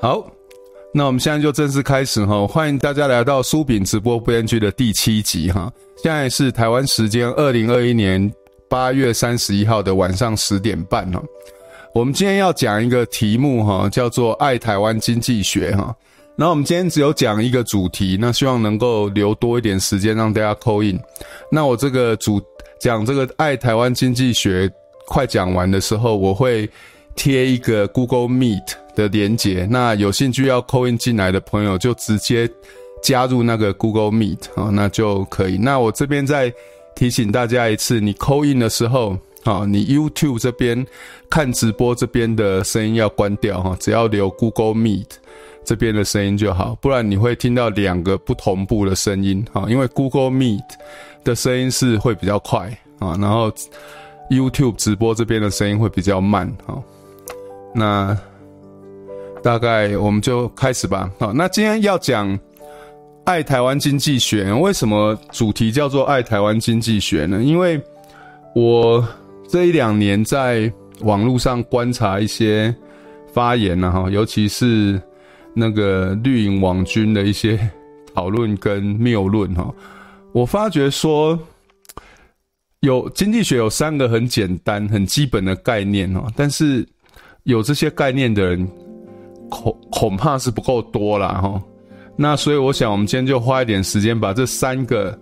好，那我们现在就正式开始哈，欢迎大家来到苏炳直播不烟居的第七集哈。现在是台湾时间二零二一年八月三十一号的晚上十点半哈。我们今天要讲一个题目哈，叫做“爱台湾经济学”哈。那我们今天只有讲一个主题，那希望能够留多一点时间让大家 call in。那我这个主讲这个“爱台湾经济学”快讲完的时候，我会贴一个 Google Meet 的连接。那有兴趣要 call in 进来的朋友，就直接加入那个 Google Meet 啊，那就可以。那我这边再提醒大家一次，你 call in 的时候，啊，你 YouTube 这边看直播这边的声音要关掉哈，只要留 Google Meet。这边的声音就好，不然你会听到两个不同步的声音啊。因为 Google Meet 的声音是会比较快啊，然后 YouTube 直播这边的声音会比较慢啊。那大概我们就开始吧。好，那今天要讲爱台湾经济学，为什么主题叫做爱台湾经济学呢？因为我这一两年在网络上观察一些发言呢，哈，尤其是。那个绿营网军的一些讨论跟谬论哈，我发觉说有经济学有三个很简单、很基本的概念哈，但是有这些概念的人恐恐怕是不够多啦哈。那所以我想，我们今天就花一点时间把这三个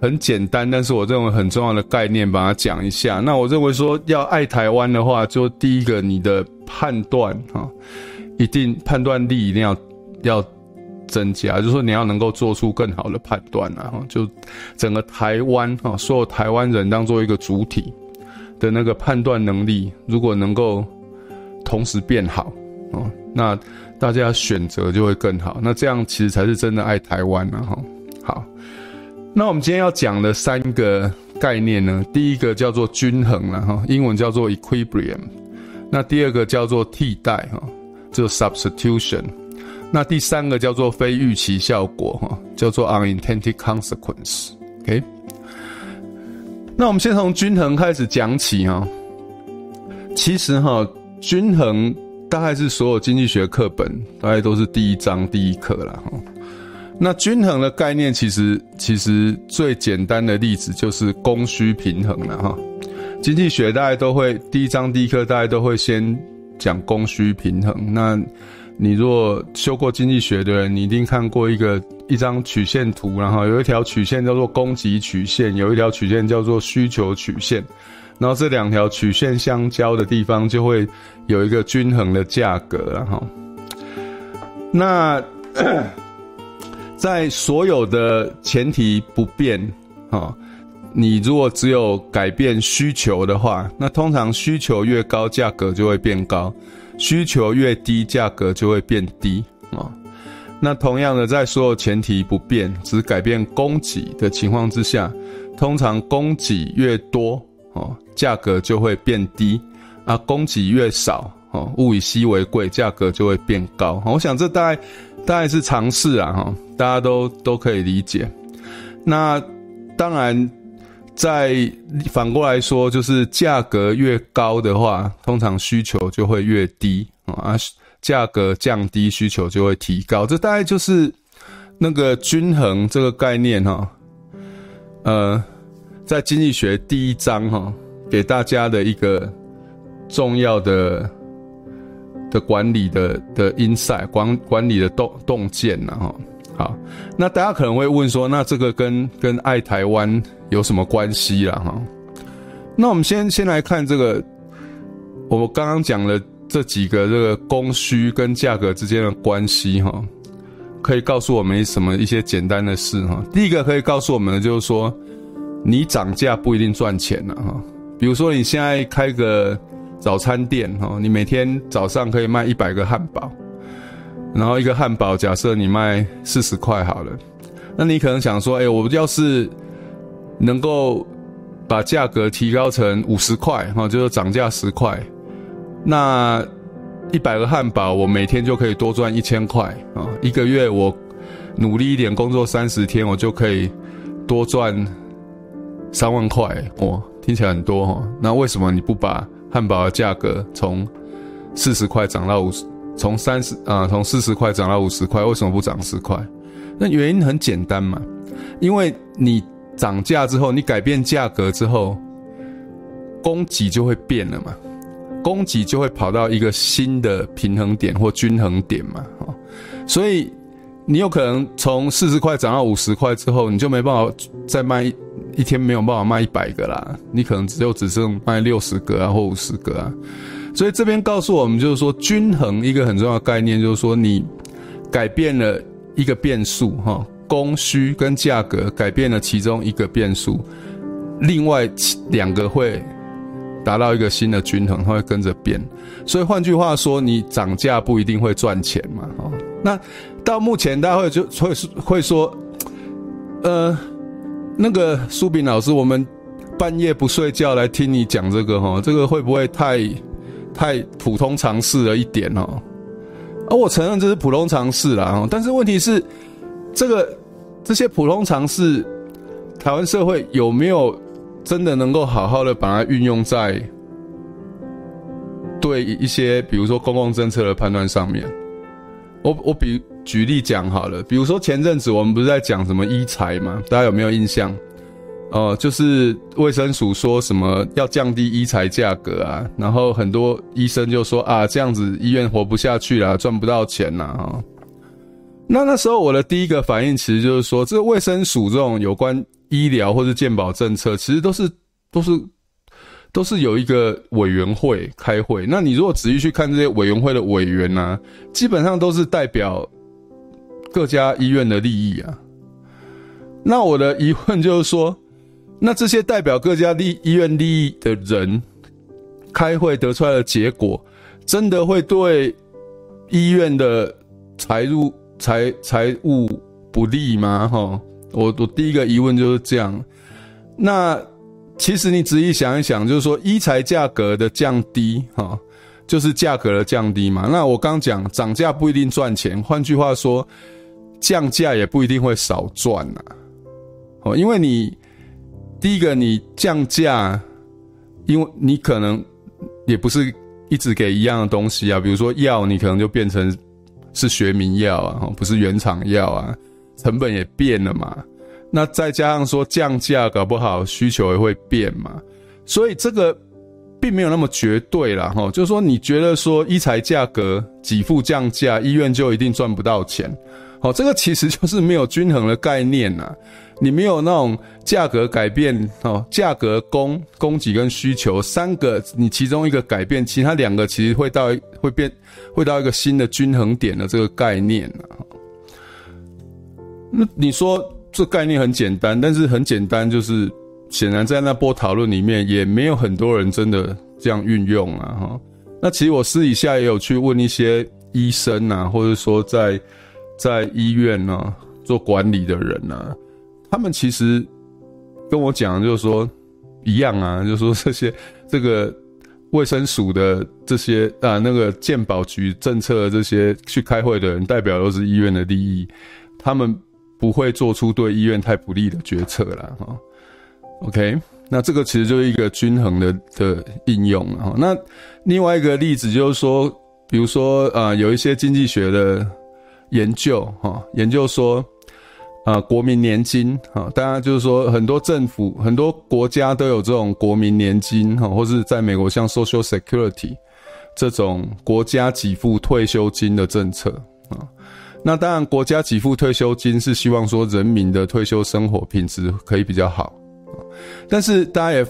很简单，但是我认为很重要的概念把它讲一下。那我认为说要爱台湾的话，就第一个你的判断哈。一定判断力一定要要增加，就是说你要能够做出更好的判断啊！就整个台湾啊，所有台湾人当做一个主体的那个判断能力，如果能够同时变好哦，那大家选择就会更好。那这样其实才是真的爱台湾了！哈，好，那我们今天要讲的三个概念呢，第一个叫做均衡了哈，英文叫做 equilibrium，那第二个叫做替代哈。就 substitution，那第三个叫做非预期效果哈，叫做 unintended consequence。OK，那我们先从均衡开始讲起哈。其实哈，均衡大概是所有经济学课本大概都是第一章第一课了哈。那均衡的概念其实其实最简单的例子就是供需平衡了哈。经济学大概都会第一章第一课大概都会先。讲供需平衡，那你若修过经济学的人，你一定看过一个一张曲线图，然后有一条曲线叫做供给曲线，有一条曲线叫做需求曲线，然后这两条曲线相交的地方就会有一个均衡的价格，了哈那 在所有的前提不变，哈。你如果只有改变需求的话，那通常需求越高，价格就会变高；需求越低，价格就会变低啊。那同样的，在所有前提不变，只改变供给的情况之下，通常供给越多哦，价格就会变低啊；供给越少哦，物以稀为贵，价格就会变高。我想这大概大概是常识啊，哈，大家都都可以理解。那当然。在反过来说，就是价格越高的话，通常需求就会越低啊，价格降低，需求就会提高。这大概就是那个均衡这个概念哈。呃，在经济学第一章哈，给大家的一个重要的的管理的的 insight 管管理的洞洞见呐哈。好，那大家可能会问说，那这个跟跟爱台湾有什么关系啦？哈，那我们先先来看这个，我们刚刚讲的这几个这个供需跟价格之间的关系哈，可以告诉我们什么一些简单的事哈。第一个可以告诉我们的就是说，你涨价不一定赚钱了哈。比如说你现在开个早餐店哈，你每天早上可以卖一百个汉堡。然后一个汉堡，假设你卖四十块好了，那你可能想说，哎，我要是能够把价格提高成五十块，哈，就是涨价十块，那一百个汉堡，我每天就可以多赚一千块啊！一个月我努力一点工作三十天，我就可以多赚三万块，哇，听起来很多哈。那为什么你不把汉堡的价格从四十块涨到五十？从三十啊，从四十块涨到五十块，为什么不涨十块？那原因很简单嘛，因为你涨价之后，你改变价格之后，供给就会变了嘛，供给就会跑到一个新的平衡点或均衡点嘛，所以你有可能从四十块涨到五十块之后，你就没办法再卖一天没有办法卖一百个啦，你可能只有只剩卖六十个啊或五十个啊，所以这边告诉我们就是说，均衡一个很重要的概念就是说，你改变了一个变数哈，供需跟价格改变了其中一个变数，另外两个会。达到一个新的均衡，它会跟着变。所以换句话说，你涨价不一定会赚钱嘛。哦，那到目前大家会就会会说，呃，那个苏炳老师，我们半夜不睡觉来听你讲这个哈，这个会不会太太普通常识了一点哦？而我承认这是普通常识啦，但是问题是，这个这些普通常识，台湾社会有没有？真的能够好好的把它运用在对一些，比如说公共政策的判断上面。我我比举例讲好了，比如说前阵子我们不是在讲什么医材吗？大家有没有印象？哦、就是卫生署说什么要降低医材价格啊，然后很多医生就说啊，这样子医院活不下去了，赚不到钱了哈。那那时候我的第一个反应其实就是说，这个卫生署这种有关。医疗或是健保政策，其实都是都是都是有一个委员会开会。那你如果仔细去看这些委员会的委员啊，基本上都是代表各家医院的利益啊。那我的疑问就是说，那这些代表各家利医院利益的人开会得出来的结果，真的会对医院的财入财财务不利吗？哈？我我第一个疑问就是这样，那其实你仔细想一想，就是说医材价格的降低，哈，就是价格的降低嘛。那我刚讲涨价不一定赚钱，换句话说，降价也不一定会少赚呐。哦，因为你第一个你降价，因为你可能也不是一直给一样的东西啊，比如说药，你可能就变成是学名药啊，不是原厂药啊。成本也变了嘛，那再加上说降价，搞不好需求也会变嘛，所以这个并没有那么绝对啦哈。就是说，你觉得说医材价格给付降价，医院就一定赚不到钱？好，这个其实就是没有均衡的概念呐。你没有那种价格改变哦，价格供供给跟需求三个，你其中一个改变，其他两个其实会到会变会到一个新的均衡点的这个概念啊。那你说这概念很简单，但是很简单，就是显然在那波讨论里面也没有很多人真的这样运用啊哈。那其实我私底下也有去问一些医生啊，或者说在在医院啊做管理的人啊，他们其实跟我讲就是说一样啊，就是说这些这个卫生署的这些啊那个健保局政策这些去开会的人，代表都是医院的利益，他们。不会做出对医院太不利的决策了哈。OK，那这个其实就是一个均衡的的应用啊。那另外一个例子就是说，比如说啊，有一些经济学的研究哈，研究说啊，国民年金哈，大家就是说很多政府、很多国家都有这种国民年金哈，或是在美国像 Social Security 这种国家给付退休金的政策啊。那当然，国家给付退休金是希望说人民的退休生活品质可以比较好，但是大家也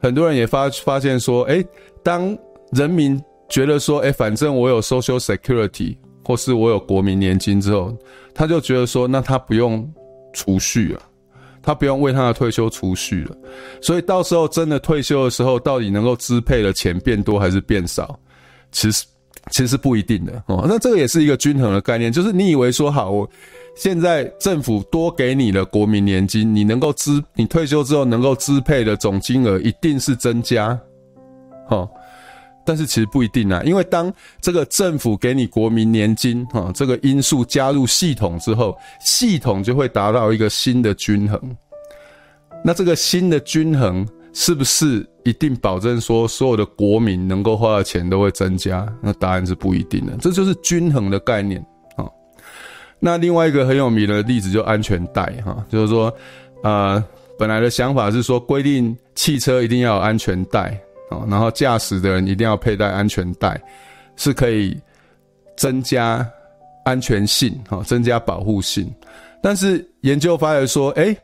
很多人也发发现说，哎，当人民觉得说，哎，反正我有 Social Security 或是我有国民年金之后，他就觉得说，那他不用储蓄了，他不用为他的退休储蓄了，所以到时候真的退休的时候，到底能够支配的钱变多还是变少，其实。其实不一定的哦，那这个也是一个均衡的概念，就是你以为说好，我现在政府多给你的国民年金，你能够支，你退休之后能够支配的总金额一定是增加，哦，但是其实不一定啊，因为当这个政府给你国民年金，哈，这个因素加入系统之后，系统就会达到一个新的均衡，那这个新的均衡是不是一定保证说所有的国民能够花的钱都会增加？那答案是不一定的。这就是均衡的概念啊。那另外一个很有名的例子就安全带哈，就是说，呃，本来的想法是说规定汽车一定要有安全带哦，然后驾驶的人一定要佩戴安全带，是可以增加安全性哈，增加保护性。但是研究发现说，哎。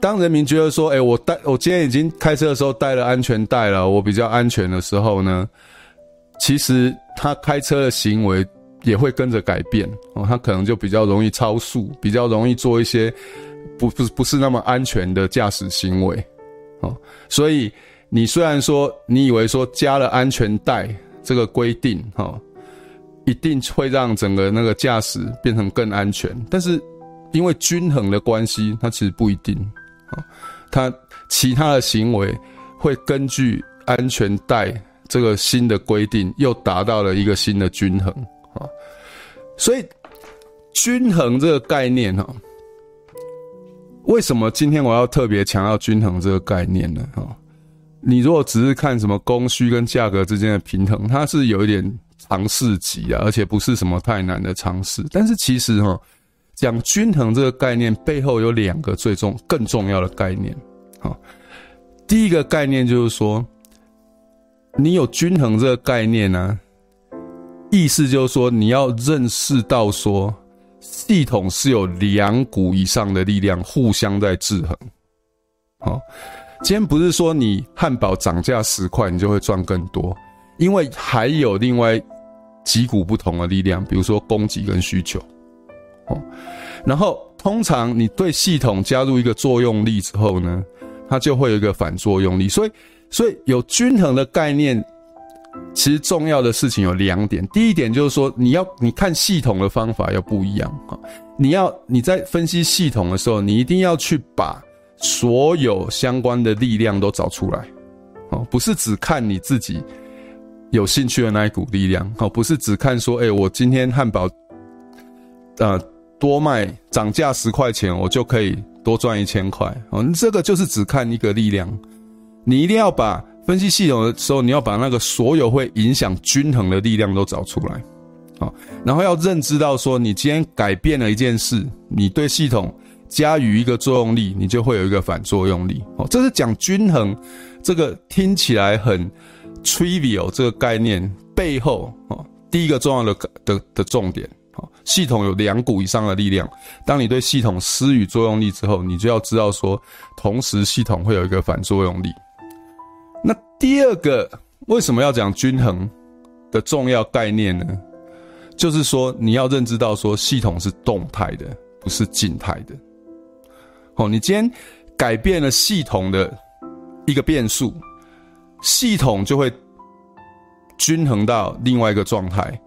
当人民觉得说，哎、我带我今天已经开车的时候带了安全带了，我比较安全的时候呢，其实他开车的行为也会跟着改变哦，他可能就比较容易超速，比较容易做一些不不不是那么安全的驾驶行为哦。所以你虽然说你以为说加了安全带这个规定哈，一定会让整个那个驾驶变成更安全，但是因为均衡的关系，它其实不一定。啊。它其他的行为会根据安全带这个新的规定，又达到了一个新的均衡啊。所以，均衡这个概念哈，为什么今天我要特别强调均衡这个概念呢？哈，你如果只是看什么供需跟价格之间的平衡，它是有一点常识级啊，而且不是什么太难的常识。但是其实哈。讲均衡这个概念背后有两个最重、更重要的概念。好，第一个概念就是说，你有均衡这个概念呢、意思就是说你要认识到说，系统是有两股以上的力量互相在制衡。好，今天不是说你汉堡涨价十块你就会赚更多，因为还有另外几股不同的力量，比如说供给跟需求。哦，然后通常你对系统加入一个作用力之后呢，它就会有一个反作用力。所以，所以有均衡的概念，其实重要的事情有两点。第一点就是说，你要你看系统的方法要不一样啊。你要你在分析系统的时候，你一定要去把所有相关的力量都找出来。哦，不是只看你自己有兴趣的那一股力量。哦，不是只看说，哎，我今天汉堡，呃。多卖涨价十块钱，我就可以多赚一千块。哦，这个就是只看一个力量，你一定要把分析系统的时候，你要把那个所有会影响均衡的力量都找出来，哦，然后要认知到说，你今天改变了一件事，你对系统加于一个作用力，你就会有一个反作用力。哦，这是讲均衡，这个听起来很 trivial 这个概念背后，哦，第一个重要的的的重点。哦，系统有两股以上的力量。当你对系统施予作用力之后，你就要知道说，同时系统会有一个反作用力。那第二个为什么要讲均衡的重要概念呢？就是说你要认知到说，系统是动态的，不是静态的。你今天改变了系统的一个变数，系统就会均衡到另外一个状态。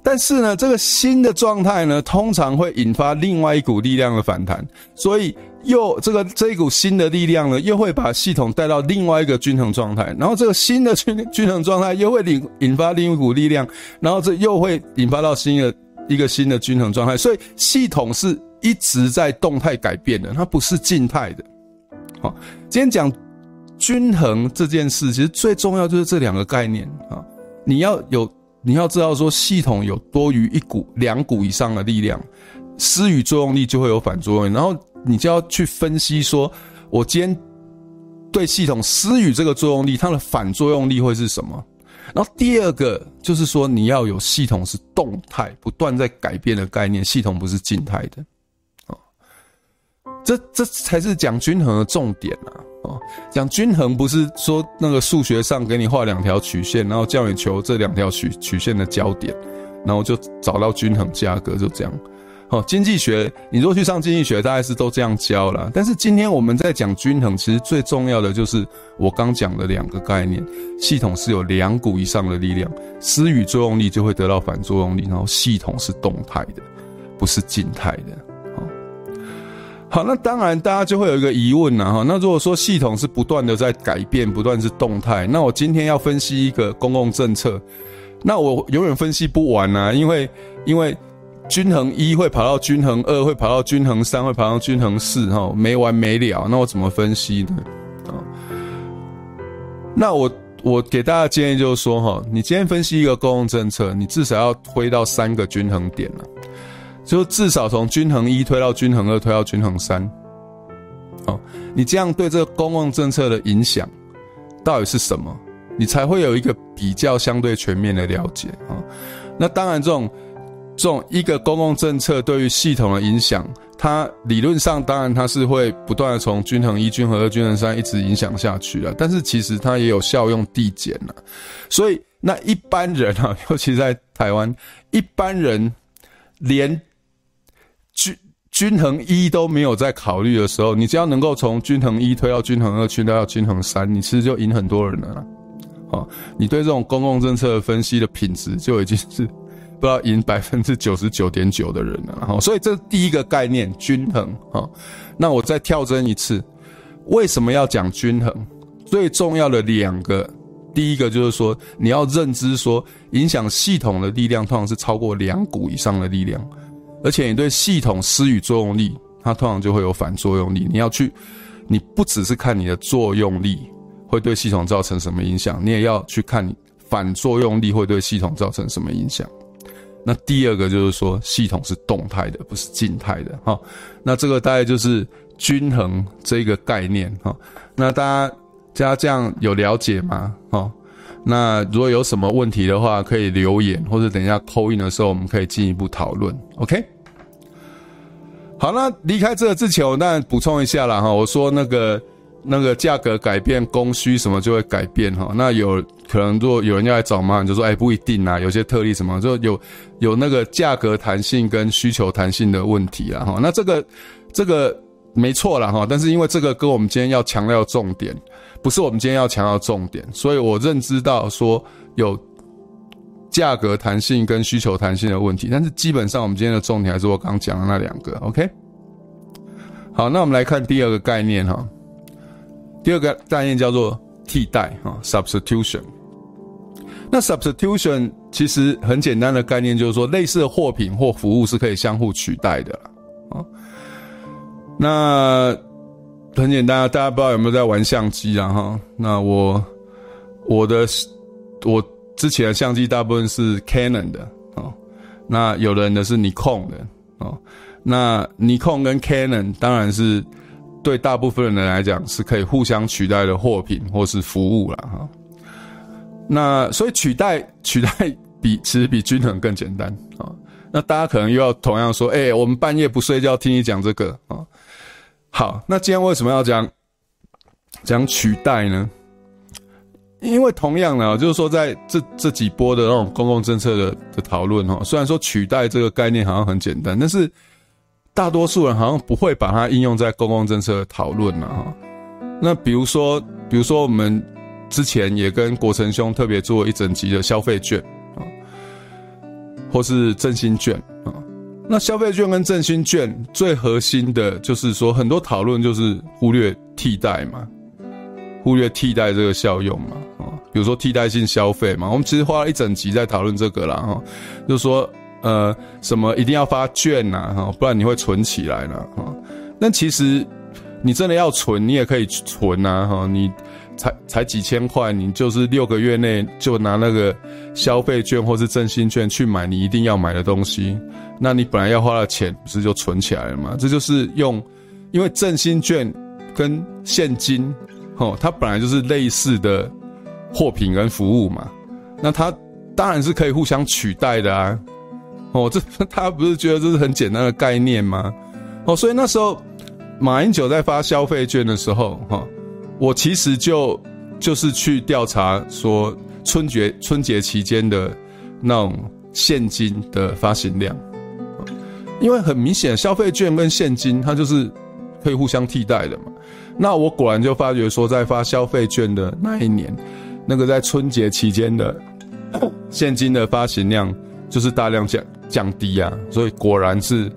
但是呢，这个新的状态呢，通常会引发另外一股力量的反弹，所以又这个这一股新的力量呢，又会把系统带到另外一个均衡状态，然后这个新的均均衡状态又会引引发另一股力量，然后这又会引发到新的一个新的均衡状态，所以系统是一直在动态改变的，它不是静态的。好，今天讲均衡这件事，其实最重要就是这两个概念啊，你要有。你要知道，说系统有多于一股、两股以上的力量，施予作用力就会有反作用力，然后你就要去分析，说我今天对系统施予这个作用力，它的反作用力会是什么？然后第二个就是说，你要有系统是动态、不断在改变的概念，系统不是静态的。这这才是讲均衡的重点啊！哦，讲均衡不是说那个数学上给你画两条曲线，然后叫你求这两条曲曲线的交点，然后就找到均衡价格，就这样。哦，经济学你如果去上经济学，大概是都这样教啦。但是今天我们在讲均衡，其实最重要的就是我刚讲的两个概念：系统是有两股以上的力量，施与作用力就会得到反作用力，然后系统是动态的，不是静态的。好，那当然，大家就会有一个疑问了哈。那如果说系统是不断的在改变，不断是动态，那我今天要分析一个公共政策，那我永远分析不完啊，因为因为均衡一会跑到均衡二，会跑到均衡三，会跑到均衡四，哈，没完没了。那我怎么分析呢？啊，那我我给大家建议就是说哈，你今天分析一个公共政策，你至少要推到三个均衡点了，就至少从均衡一推到均衡二，推到均衡三。哦，你这样对这个公共政策的影响到底是什么？你才会有一个比较相对全面的了解啊。那当然，这种这种一个公共政策对于系统的影响，它理论上当然它是会不断的从均衡一、均衡二、均衡三一直影响下去了。但是其实它也有效用递减了。所以那一般人啊，尤其在台湾，一般人连均衡一都没有在考虑的时候，你只要能够从均衡一推到均衡二，推到均衡三，你其实就赢很多人了。哦，你对这种公共政策的分析的品质就已经是不知道赢百分之九十九点九的人了。哈，所以这第一个概念，均衡。哈，那我再跳针一次，为什么要讲均衡？最重要的两个，第一个就是说你要认知说，影响系统的力量通常是超过两股以上的力量，而且你对系统施予作用力，它通常就会有反作用力。你要去，你不只是看你的作用力。会对系统造成什么影响？你也要去看你反作用力会对系统造成什么影响。那第二个就是说，系统是动态的，不是静态的。哈，那这个大概就是均衡这个概念。哈，那大家家这样有了解吗？哈，那如果有什么问题的话，可以留言，或者等一下扣印的时候，我们可以进一步讨论。OK。好，那离开这个之前，我当然补充一下了哈。我说那个。那个价格改变，供需什么就会改变哈。那有可能，如果有人要来找嘛，你就说，哎，不一定啊，有些特例什么，就有有那个价格弹性跟需求弹性的问题啊哈。那这个这个没错了哈，但是因为这个跟我们今天要强调重点，不是我们今天要强调重点，所以我认知到说有价格弹性跟需求弹性的问题，但是基本上我们今天的重点还是我刚讲的那两个。OK，好，那我们来看第二个概念哈。第二个概念叫做替代哈，substitution。那 substitution 其实很简单的概念就是说，类似的货品或服务是可以相互取代的啊。那很简单啊，大家不知道有没有在玩相机啊？哈，那我我的我之前的相机大部分是 Canon 的啊，那有的人的是 Nikon 的啊。那 Nikon 跟 Canon 当然是。对大部分人来讲是可以互相取代的货品或是服务了哈。那所以取代取代比其实比均衡更简单啊。那大家可能又要同样说，哎，我们半夜不睡觉听你讲这个啊。好，那今天为什么要讲讲取代呢？因为同样呢，就是说在这这几波的那种公共政策的的讨论哈，虽然说取代这个概念好像很简单，但是。大多数人好像不会把它应用在公共政策的讨论了哈。那比如说，比如说我们之前也跟国成兄特别做一整集的消费券啊，或是振兴券啊。那消费券跟振兴券最核心的就是说，很多讨论就是忽略替代嘛，忽略替代这个效用嘛啊。比如说替代性消费嘛，我们其实花了一整集在讨论这个了哈，就是说。呃，什么一定要发券呐？哈，不然你会存起来了哈。那其实你真的要存，你也可以存呐哈。你才才几千块，你就是六个月内就拿那个消费券或是振兴券去买你一定要买的东西，那你本来要花的钱不是就存起来了吗？这就是用，因为振兴券跟现金，哦，它本来就是类似的货品跟服务嘛，那它当然是可以互相取代的啊。哦，这 他不是觉得这是很简单的概念吗？哦，所以那时候马英九在发消费券的时候，哈，我其实就就是去调查说春节春节期间的那种现金的发行量，因为很明显消费券跟现金它就是可以互相替代的嘛。那我果然就发觉说，在发消费券的那一年，那个在春节期间的现金的发行量就是大量降。降低啊，所以果然是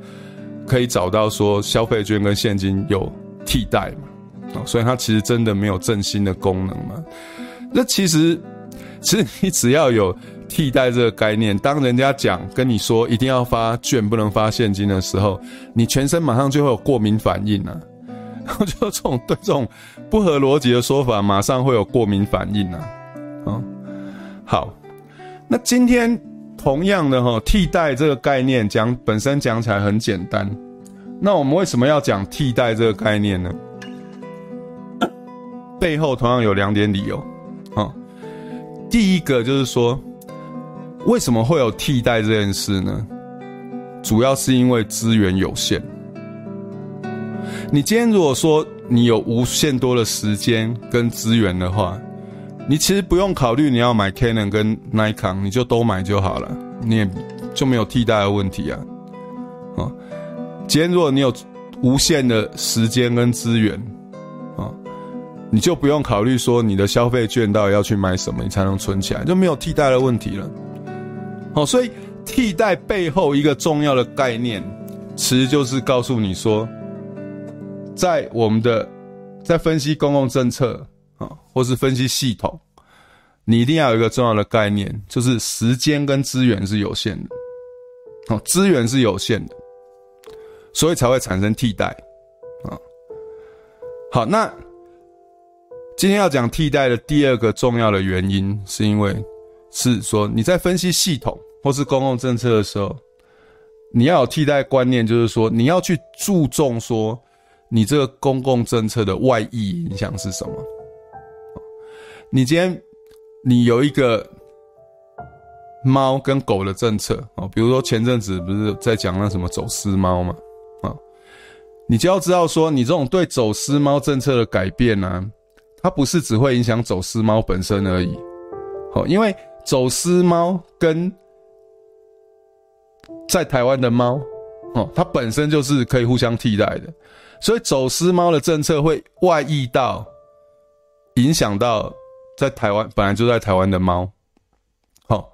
可以找到说消费券跟现金有替代嘛，哦，所以它其实真的没有振兴的功能嘛。那其实，其实你只要有替代这个概念，当人家讲跟你说一定要发券不能发现金的时候，你全身马上就会有过敏反应啊。就这种对这种不合逻辑的说法，马上会有过敏反应啊。嗯，好，那今天同样的哈，替代这个概念讲本身讲起来很简单，那我们为什么要讲替代这个概念呢？背后同样有两点理由啊。第一个就是说，为什么会有替代这件事呢？主要是因为资源有限。你今天如果说你有无限多的时间跟资源的话，你其实不用考虑你要买 Canon 跟 Nikon，你就都买就好了，你也就没有替代的问题啊。啊，今天如果你有无限的时间跟资源，你就不用考虑说你的消费券到底要去买什么，你才能存起来，就没有替代的问题了。好，所以。替代背后一个重要的概念，其实就是告诉你说，在我们的在分析公共政策啊，或是分析系统，你一定要有一个重要的概念，就是时间跟资源是有限的，哦，资源是有限的，所以才会产生替代啊。好，那今天要讲替代的第二个重要的原因，是因为是说你在分析系统。或是公共政策的时候，你要有替代观念，就是说你要去注重说你这个公共政策的外溢影响是什么。你今天你有一个猫跟狗的政策啊，比如说前阵子不是在讲那什么走私猫嘛啊，你就要知道说你这种对走私猫政策的改变呢，它不是只会影响走私猫本身而已。好，因为走私猫跟在台湾的猫，哦，它本身就是可以互相替代的，所以走私猫的政策会外溢到，影响到在台湾本来就在台湾的猫，好，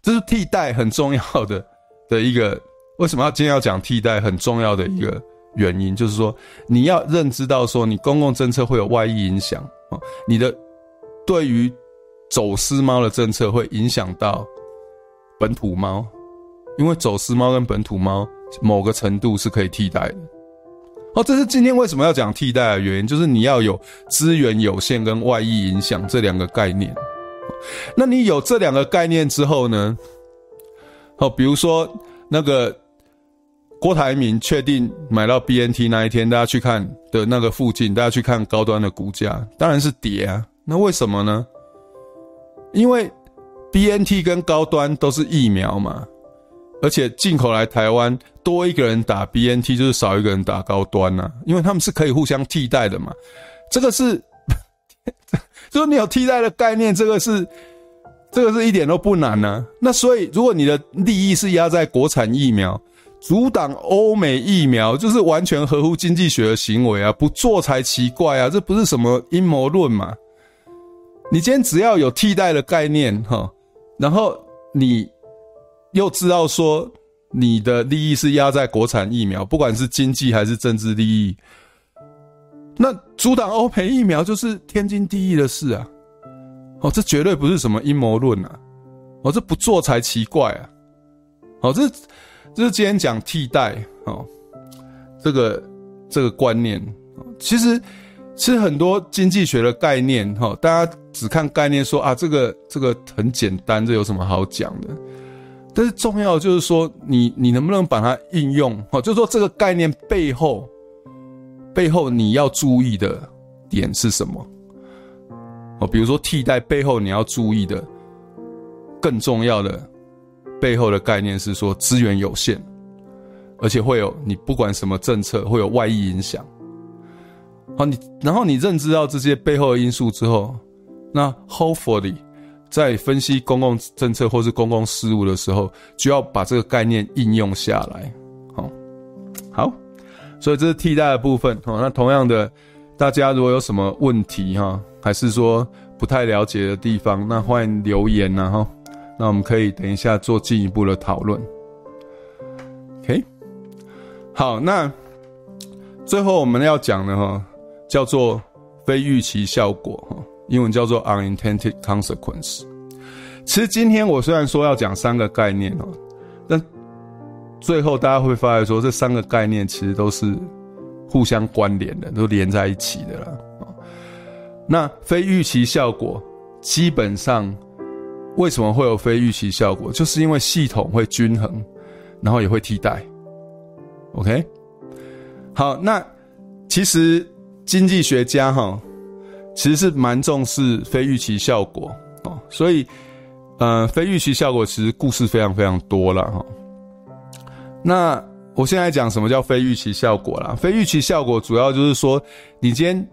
这是替代很重要的 的一个，为什么要今天要讲替代很重要的一个原因，就是说你要认知到说你公共政策会有外溢影响，你的对于走私猫的政策会影响到本土猫。因为走私猫跟本土猫某个程度是可以替代的，哦，这是今天为什么要讲替代的原因，就是你要有资源有限跟外溢影响这两个概念。那你有这两个概念之后呢？哦，比如说那个郭台铭确定买到 BNT 那一天，大家去看的那个附近，大家去看高端的股价，当然是跌啊。那为什么呢？因为 BNT 跟高端都是疫苗嘛。而且进口来台湾多一个人打 BNT 就是少一个人打高端呐、啊，因为他们是可以互相替代的嘛。这个是，就是你有替代的概念，这个是，这个是一点都不难呢、那所以，如果你的利益是压在国产疫苗，阻挡欧美疫苗，就是完全合乎经济学的行为啊，不做才奇怪啊，这不是什么阴谋论嘛。你今天只要有替代的概念哈，然后你。又知道说你的利益是压在国产疫苗，不管是经济还是政治利益，那阻挡欧美疫苗就是天经地义的事啊！哦，这绝对不是什么阴谋论啊！哦，这不做才奇怪啊！哦，这这是今天讲替代哦，这个这个观念，其实其实很多经济学的概念哈，大家只看概念说啊，这个这个很简单，这有什么好讲的？但是重要就是说，你你能不能把它应用？哦，就是说这个概念背后，背后你要注意的点是什么？哦，比如说替代背后你要注意的更重要的背后的概念是说资源有限，而且会有你不管什么政策会有外溢影响。好，你然后你认知到这些背后的因素之后，那 hopefully。在分析公共政策或是公共事务的时候，就要把这个概念应用下来。好，好，所以这是替代的部分。好，那同样的，大家如果有什么问题哈，还是说不太了解的地方，那欢迎留言呐哈。那我们可以等一下做进一步的讨论。OK，好，那最后我们要讲的哈，叫做非预期效果哈。英文叫做 unintended consequence。其实今天我虽然说要讲三个概念哦，但最后大家会发现说这三个概念其实都是互相关联的，都连在一起的了。那非预期效果基本上为什么会有非预期效果？就是因为系统会均衡，然后也会替代。OK，好，那其实经济学家哈，其实是蛮重视非预期效果哦，所以呃，非预期效果其实故事非常非常多了哈。那我现在讲什么叫非预期效果啦？非预期效果主要就是说，你今天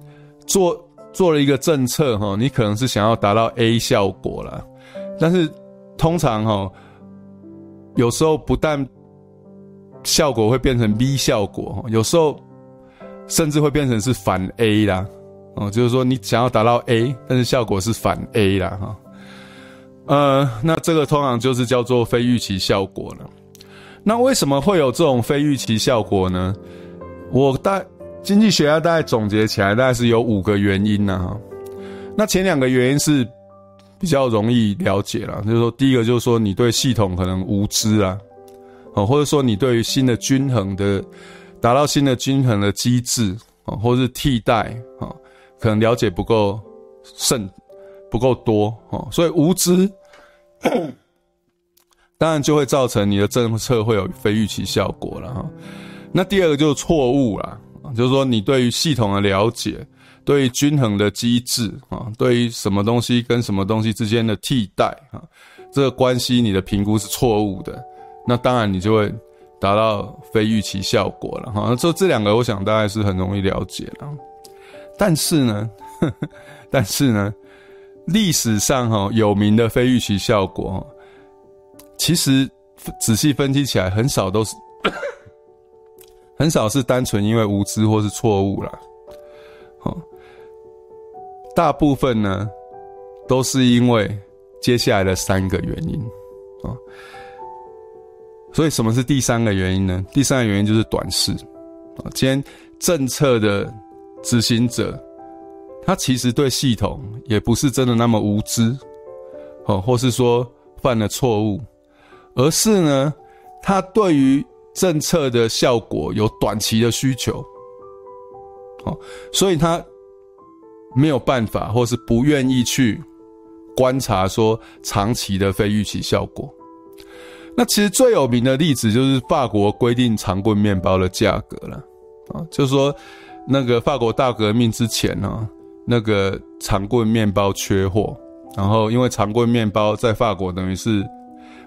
做做了一个政策哈，你可能是想要达到 A 效果啦，但是通常哈，有时候不但效果会变成 B 效果，有时候甚至会变成是反 A 啦。哦，就是说你想要达到 A，但是效果是反 A 啦哈。呃，那这个通常就是叫做非预期效果了。那为什么会有这种非预期效果呢？我大经济学家大概总结起来，大概是有五个原因呢。哈，那前两个原因是比较容易了解了，就是说第一个就是说你对系统可能无知啊，哦，或者说你对于新的均衡的达到新的均衡的机制啊，或是替代啊，可能了解不够甚不够多哦，所以无知。当然就会造成你的政策会有非预期效果了哈。那第二个就是错误啦，就是说你对于系统的了解，对于均衡的机制啊，对于什么东西跟什么东西之间的替代啊，这个关系你的评估是错误的，那当然你就会达到非预期效果了哈。那这这两个我想大概是很容易了解了。但是呢，呵 呵但是呢，历史上哈有名的非预期效果。其实仔细分析起来，很少都是 很少是单纯因为无知或是错误啦。大部分呢都是因为接下来的三个原因啊。所以什么是第三个原因呢？第三个原因就是短视啊。今天政策的执行者，他其实对系统也不是真的那么无知，哦，或是说犯了错误。而是呢，他对于政策的效果有短期的需求，哦，所以他没有办法，或是不愿意去观察说长期的非预期效果。那其实最有名的例子就是法国规定长棍面包的价格了，啊，就是说那个法国大革命之前呢，那个长棍面包缺货，然后因为长棍面包在法国等于是。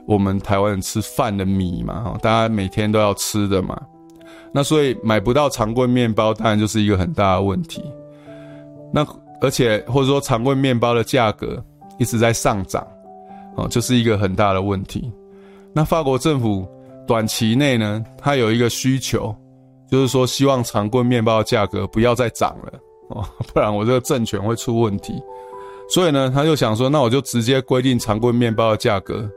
我们台湾人吃饭的米嘛，哈，大家每天都要吃的嘛，那所以买不到长棍面包，当然就是一个很大的问题。那而且或者说长棍面包的价格一直在上涨，哦，就是一个很大的问题。那法国政府短期内呢，它有一个需求，就是说希望长棍面包的价格不要再涨了，哦，不然我这个政权会出问题。所以呢，他就想说，那我就直接规定长棍面包的价格。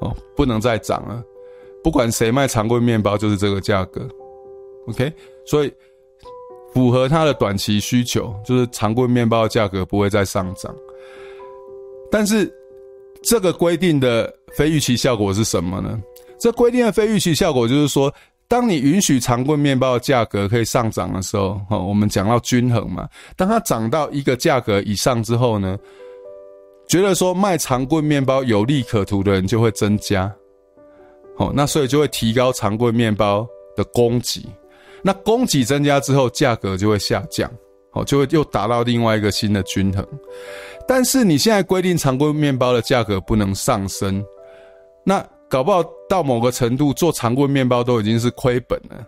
哦，不能再涨了，不管谁卖长棍面包，就是这个价格，OK？所以符合他的短期需求，就是长棍面包的价格不会再上涨。但是这个规定的非预期效果是什么呢？这规定的非预期效果就是说，当你允许长棍面包的价格可以上涨的时候，哦，我们讲到均衡嘛，当它涨到一个价格以上之后呢，觉得说卖长棍面包有利可图的人就会增加，好，那所以就会提高长棍面包的供给，那供给增加之后，价格就会下降，好，就会又达到另外一个新的均衡。但是你现在规定常规面包的价格不能上升，那搞不好到某个程度做常规面包都已经是亏本了，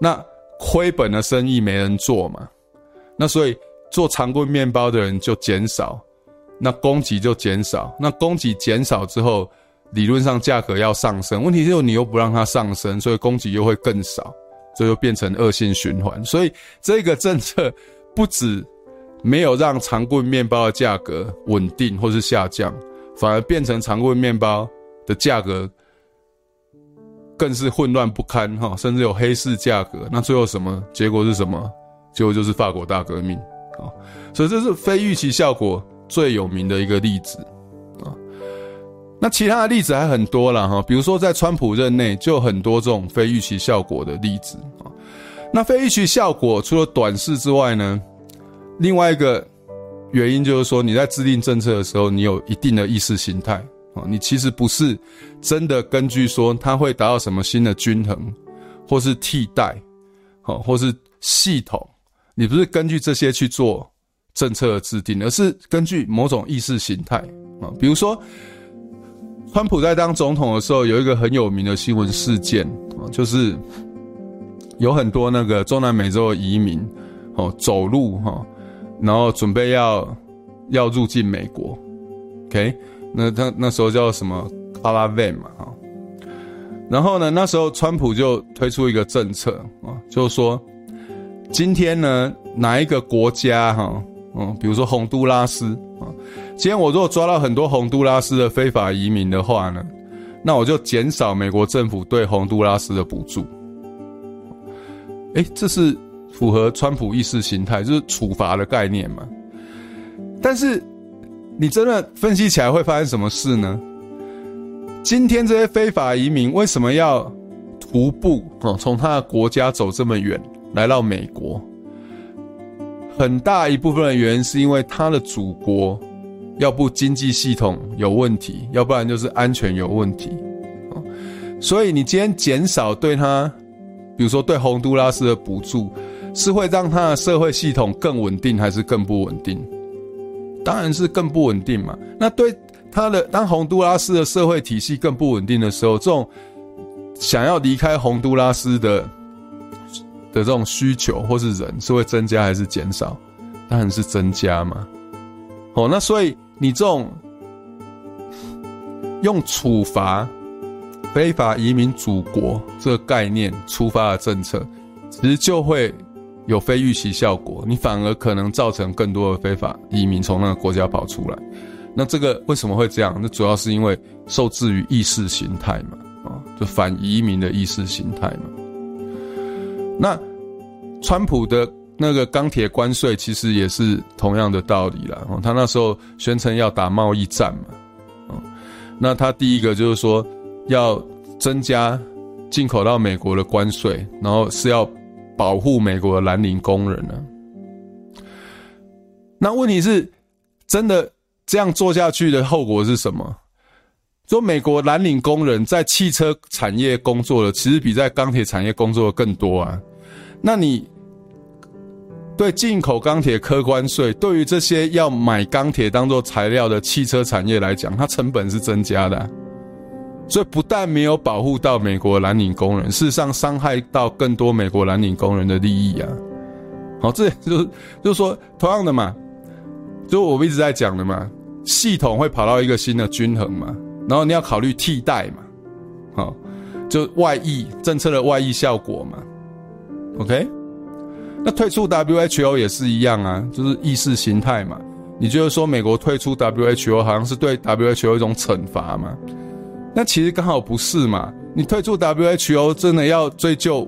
那亏本的生意没人做嘛，那所以做常规面包的人就减少。那供给就减少，那供给减少之后，理论上价格要上升。问题是你又不让它上升，所以供给又会更少，这就变成恶性循环。所以这个政策不止没有让长棍面包的价格稳定或是下降，反而变成长棍面包的价格更是混乱不堪哈，甚至有黑市价格。那最后什么结果是什么？结果就是法国大革命啊！所以这是非预期效果。最有名的一个例子，那其他的例子还很多了哈，比如说在川普任内就很多这种非预期效果的例子啊，那非预期效果除了短视之外呢，另外一个原因就是说，你在制定政策的时候，你有一定的意识形态啊，你其实不是真的根据说它会达到什么新的均衡，或是替代，好，或是系统，你不是根据这些去做政策的制定，而是根据某种意识形态啊，比如说，川普在当总统的时候，有一个很有名的新闻事件，就是。有很多那个中南美洲的移民，哦，走路哈，然后准备要要入境美国，OK，那他那时候叫什么？阿拉维嘛，哈，然后呢，那时候川普就推出一个政策啊，就是说，今天呢，哪一个国家哈，嗯，比如说洪都拉斯啊，今天我如果抓到很多洪都拉斯的非法移民的话呢，那我就减少美国政府对洪都拉斯的补助。哎，这是符合川普意识形态，就是处罚的概念嘛。但是，你真的分析起来会发生什么事呢？今天这些非法移民为什么要徒步哦，从他的国家走这么远来到美国？很大一部分的原因是因为他的祖国，要不经济系统有问题，要不然就是安全有问题。所以你今天减少对他。比如说，对洪都拉斯的补助是会让他的社会系统更稳定，还是更不稳定？当然是更不稳定嘛。那对他的当洪都拉斯的社会体系更不稳定的时候，这种想要离开洪都拉斯的的这种需求或是人是会增加还是减少？当然是增加嘛。哦，那所以你这种用处罚。非法移民祖国这个概念出发的政策，其实就会有非预期效果，你反而可能造成更多的非法移民从那个国家跑出来。那这个为什么会这样？那主要是因为受制于意识形态嘛，啊，就反移民的意识形态嘛。那川普的那个钢铁关税其实也是同样的道理啦。他那时候宣称要打贸易战嘛，那他第一个就是说。要增加进口到美国的关税，然后是要保护美国的蓝领工人呢？那问题是，真的这样做下去的后果是什么？说美国蓝领工人在汽车产业工作的，其实比在钢铁产业工作的更多啊。那你对进口钢铁课关税，对于这些要买钢铁当做材料的汽车产业来讲，它成本是增加的。所以不但没有保护到美国蓝领工人，事实上伤害到更多美国蓝领工人的利益啊！好，这就是就是说，同样的嘛，就我们一直在讲的嘛，系统会跑到一个新的均衡嘛，然后你要考虑替代嘛，好，就外溢政策的外溢效果嘛，OK？那退出 WHO 也是一样啊，就是意识形态嘛，你就是说美国退出 WHO 好像是对 WHO 一种惩罚嘛？那其实刚好不是嘛？你退出 WHO 真的要追究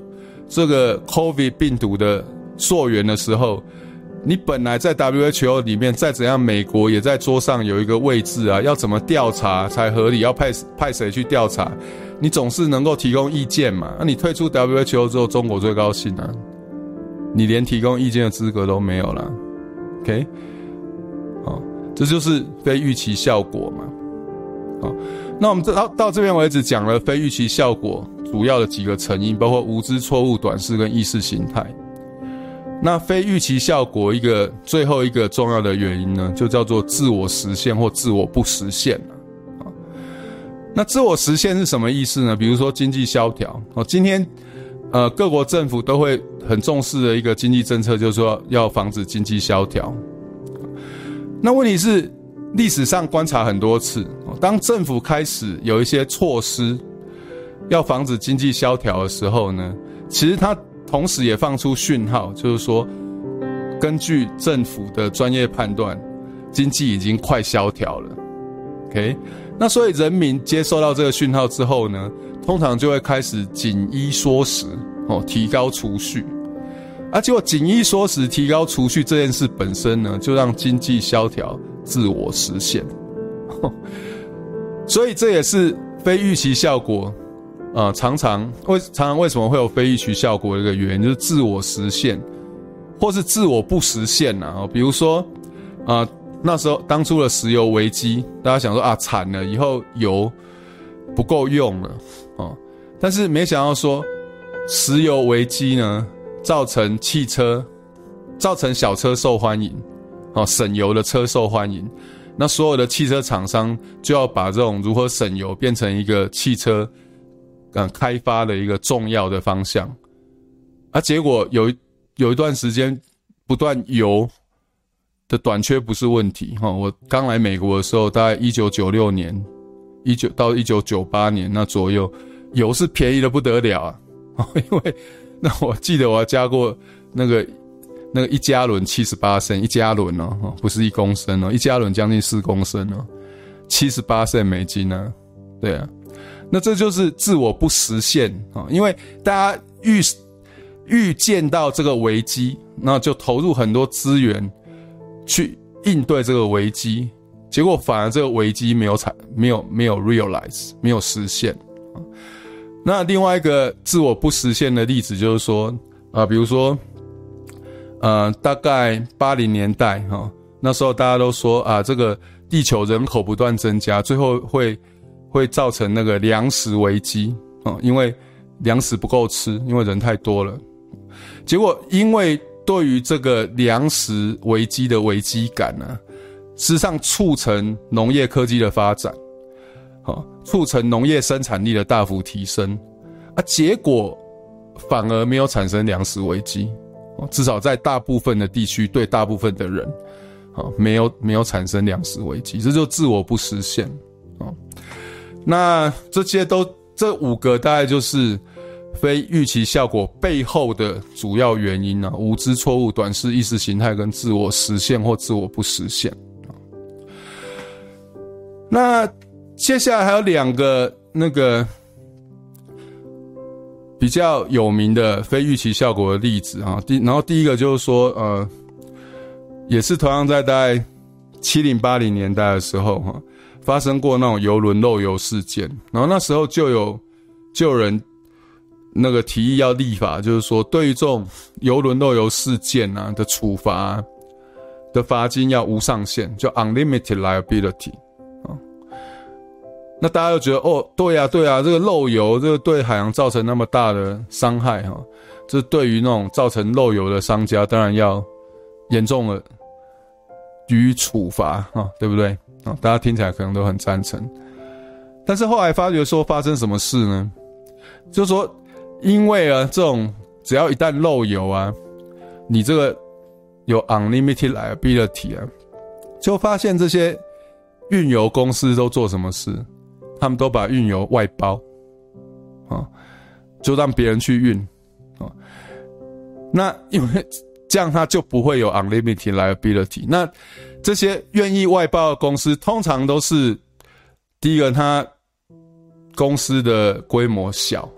这个 COVID 病毒的溯源的时候，你本来在 WHO 里面再怎样，美国也在桌上有一个位置啊，要怎么调查才合理？要派派谁去调查？你总是能够提供意见嘛？那你退出 WHO 之后，中国最高兴啊，你连提供意见的资格都没有了。OK，好，这就是非预期效果嘛。好。那我们这到到这边为止讲了非预期效果主要的几个成因，包括无知、错误、短视跟意识形态。那非预期效果一个最后一个重要的原因呢，就叫做自我实现或自我不实现啊。那自我实现是什么意思呢？比如说经济萧条哦，今天呃各国政府都会很重视的一个经济政策，就是说要防止经济萧条。那问题是？历史上观察很多次，当政府开始有一些措施要防止经济萧条的时候呢，其实它同时也放出讯号，就是说，根据政府的专业判断，经济已经快萧条了。OK，那所以人民接收到这个讯号之后呢，通常就会开始紧衣缩食哦，提高储蓄。啊，结果紧衣缩食、提高储蓄这件事本身呢，就让经济萧条。自我实现，所以这也是非预期效果呃，常常为常常为什么会有非预期效果的一个原因，就是自我实现，或是自我不实现呐、啊。比如说，啊、那时候当初的石油危机，大家想说啊，惨了，以后油不够用了，哦，但是没想到说，石油危机呢，造成汽车，造成小车受欢迎，哦，省油的车受欢迎，那所有的汽车厂商就要把这种如何省油变成一个汽车。嗯，开发的一个重要的方向，啊，结果有有一段时间不断油的短缺不是问题哈。我刚来美国的时候，大概一九九六年，一九到一九九八年那左右，油是便宜的不得了啊。因为那我记得我还加过那个那个一加仑七十八升一加仑哦，不是一公升哦，一加仑将近四公升哦，七十八升美金呢，对啊。那这就是自我不实现啊，因为大家预预见到这个危机，那就投入很多资源去应对这个危机，结果反而这个危机没有产没有没有 realize 没有实现。那另外一个自我不实现的例子就是说啊，比如说呃，大概八零年代哈，那时候大家都说啊，这个地球人口不断增加，最后会。会造成那个粮食危机啊，因为粮食不够吃，因为人太多了。结果因为对于这个粮食危机的危机感呢，实际上促成农业科技的发展，啊，促成农业生产力的大幅提升，啊，结果反而没有产生粮食危机，至少在大部分的地区对大部分的人，啊，没有没有产生粮食危机，这就自我不实现。那这些都这五个大概就是非预期效果背后的主要原因啊，无知、错误、短视、意识形态跟自我实现或自我不实现。那接下来还有两个那个比较有名的非预期效果的例子啊，第然后第一个就是说呃，也是同样在大概七零八零年代的时候哈。发生过那种游轮漏油事件，然后那时候就有就有人那个提议要立法，就是说对于这种游轮漏油事件啊的处罚的罚金要无上限，叫 unlimited liability 啊。那大家又觉得哦，对呀对呀，这个漏油这个对海洋造成那么大的伤害哈，这对于那种造成漏油的商家当然要严重的予以处罚啊，对不对？啊，大家听起来可能都很赞成，但是后来发觉说发生什么事呢？就是说，因为啊，这种只要一旦漏油啊，你这个有 unlimited liability 啊，就发现这些运油公司都做什么事？他们都把运油外包，啊，就让别人去运，啊，那因为这样他就不会有 unlimited liability，那。这些愿意外包的公司，通常都是第一个，他公司的规模小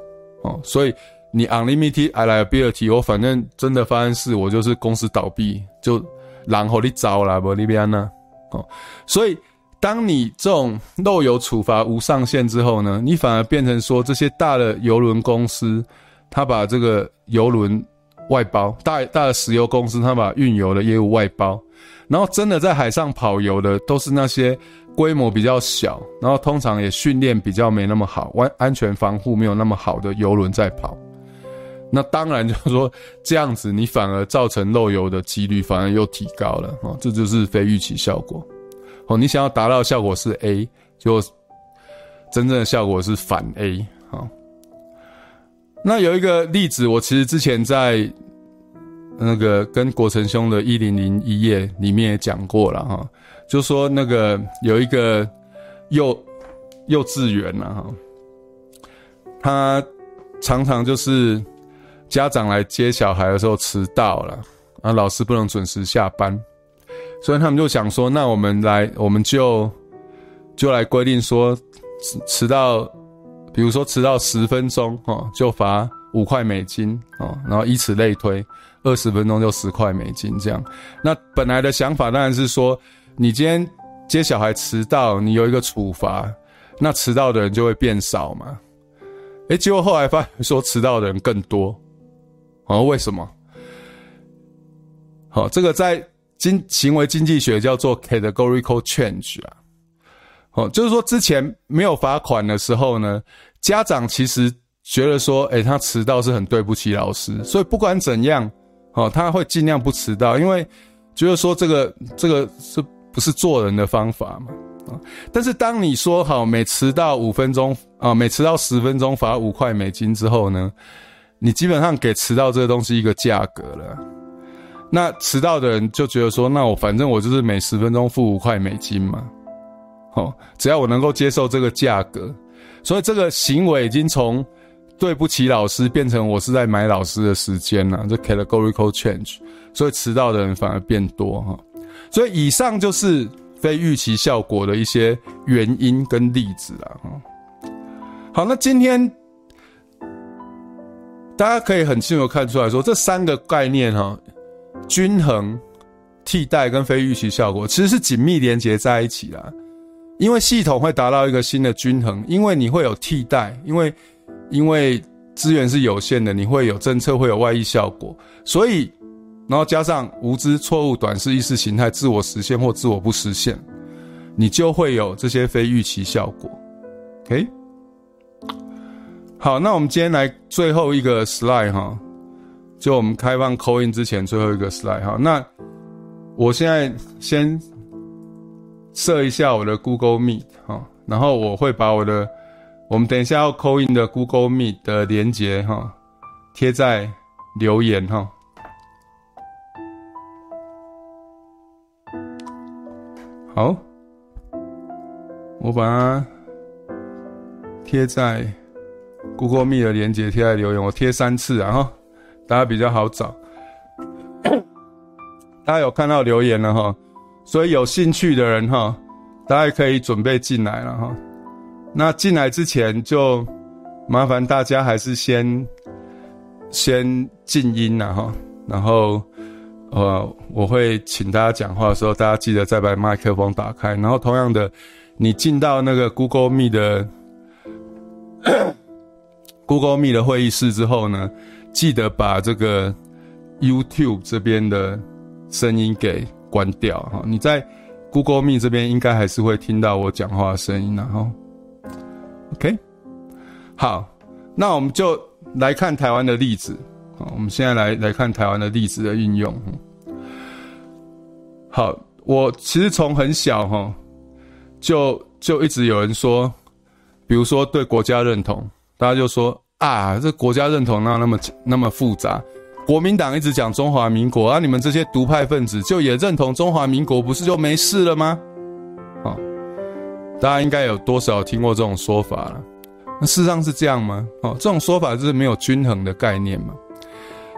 哦，所以你 unlimited liability，我反正真的发生事，我就是公司倒闭，就然后你糟了，不那边呢哦，所以当你这种漏油处罚无上限之后呢，你反而变成说，这些大的邮轮公司，他把这个邮轮外包，大大的石油公司，他把运油的业务外包。然后真的在海上跑油的，都是那些规模比较小，然后通常也训练比较没那么好，安安全防护没有那么好的油轮在跑。那当然就是说这样子，你反而造成漏油的几率反而又提高了哦，这就是非预期效果。哦，你想要达到效果是 A，就真正的效果是反 A。那有一个例子，我其实之前在。那个跟国成兄的一零零一页里面也讲过了哈，就说那个有一个幼幼稚园呐哈，他常常就是家长来接小孩的时候迟到了，啊老师不能准时下班，所以他们就想说，那我们来我们就就来规定说迟迟到，比如说迟到十分钟哦，就罚五块美金哦，然后以此类推。二十分钟就十块美金这样，那本来的想法当然是说，你今天接小孩迟到，你有一个处罚，那迟到的人就会变少嘛。哎，结果后来发现说迟到的人更多，啊，为什么？好，这个在经行为经济学叫做 categorical change 啊，哦，就是说之前没有罚款的时候呢，家长其实觉得说，哎，他迟到是很对不起老师，所以不管怎样，哦，他会尽量不迟到，因为觉得说这个这个是不是做人的方法嘛？啊，但是当你说好每迟到五分钟啊，每迟到十分钟罚五块美金之后呢，你基本上给迟到这个东西一个价格了。那迟到的人就觉得说，那我反正我就是每十分钟付五块美金嘛，哦，只要我能够接受这个价格，所以这个行为已经从对不起老师变成我是在买老师的时间了，这 categorical change，所以迟到的人反而变多哈。所以以上就是非预期效果的一些原因跟例子了哈。好，那今天大家可以很清楚看出来说，这三个概念哈。均衡、替代跟非预期效果其实是紧密连接在一起的，因为系统会达到一个新的均衡，因为你会有替代，因为因为资源是有限的，你会有政策会有外溢效果，所以然后加上无知、错误、短视、意识形态、自我实现或自我不实现，你就会有这些非预期效果。OK，好，那我们今天来最后一个 slide 哈。就我们开放 coin 之前最后一个 slide 哈，那我现在先设一下我的 Google Meet 哈，然后我会把我的我们等一下要 call in 的 Google Meet 的连接哈贴在留言哈。好，我把它贴在 Google Meet 的连接贴在留言，我贴三次然后。大家比较好找，大家有看到留言了哈，所以有兴趣的人哈，大家可以准备进来了哈。那进来之前就麻烦大家还是先先静音了哈，然后呃我会请大家讲话的时候，大家记得再把麦克风打开。然后同样的，你进到那个 Google Meet 的 Google Meet 的会议室之后呢，记得把这个 YouTube 这边的声音给关掉哈，你在 Google Me 这边应该还是会听到我讲话的声音，然后 OK，好，那我们就来看台湾的例子，好，我们现在来来看台湾的例子的运用。好，我其实从很小哈，就就一直有人说，比如说对国家认同，大家就说。啊，这国家认同哪那么那么复杂？国民党一直讲中华民国啊，你们这些独派分子就也认同中华民国，不是就没事了吗？哦，大家应该有多少听过这种说法了？那事实上是这样吗？哦，这种说法就是没有均衡的概念嘛。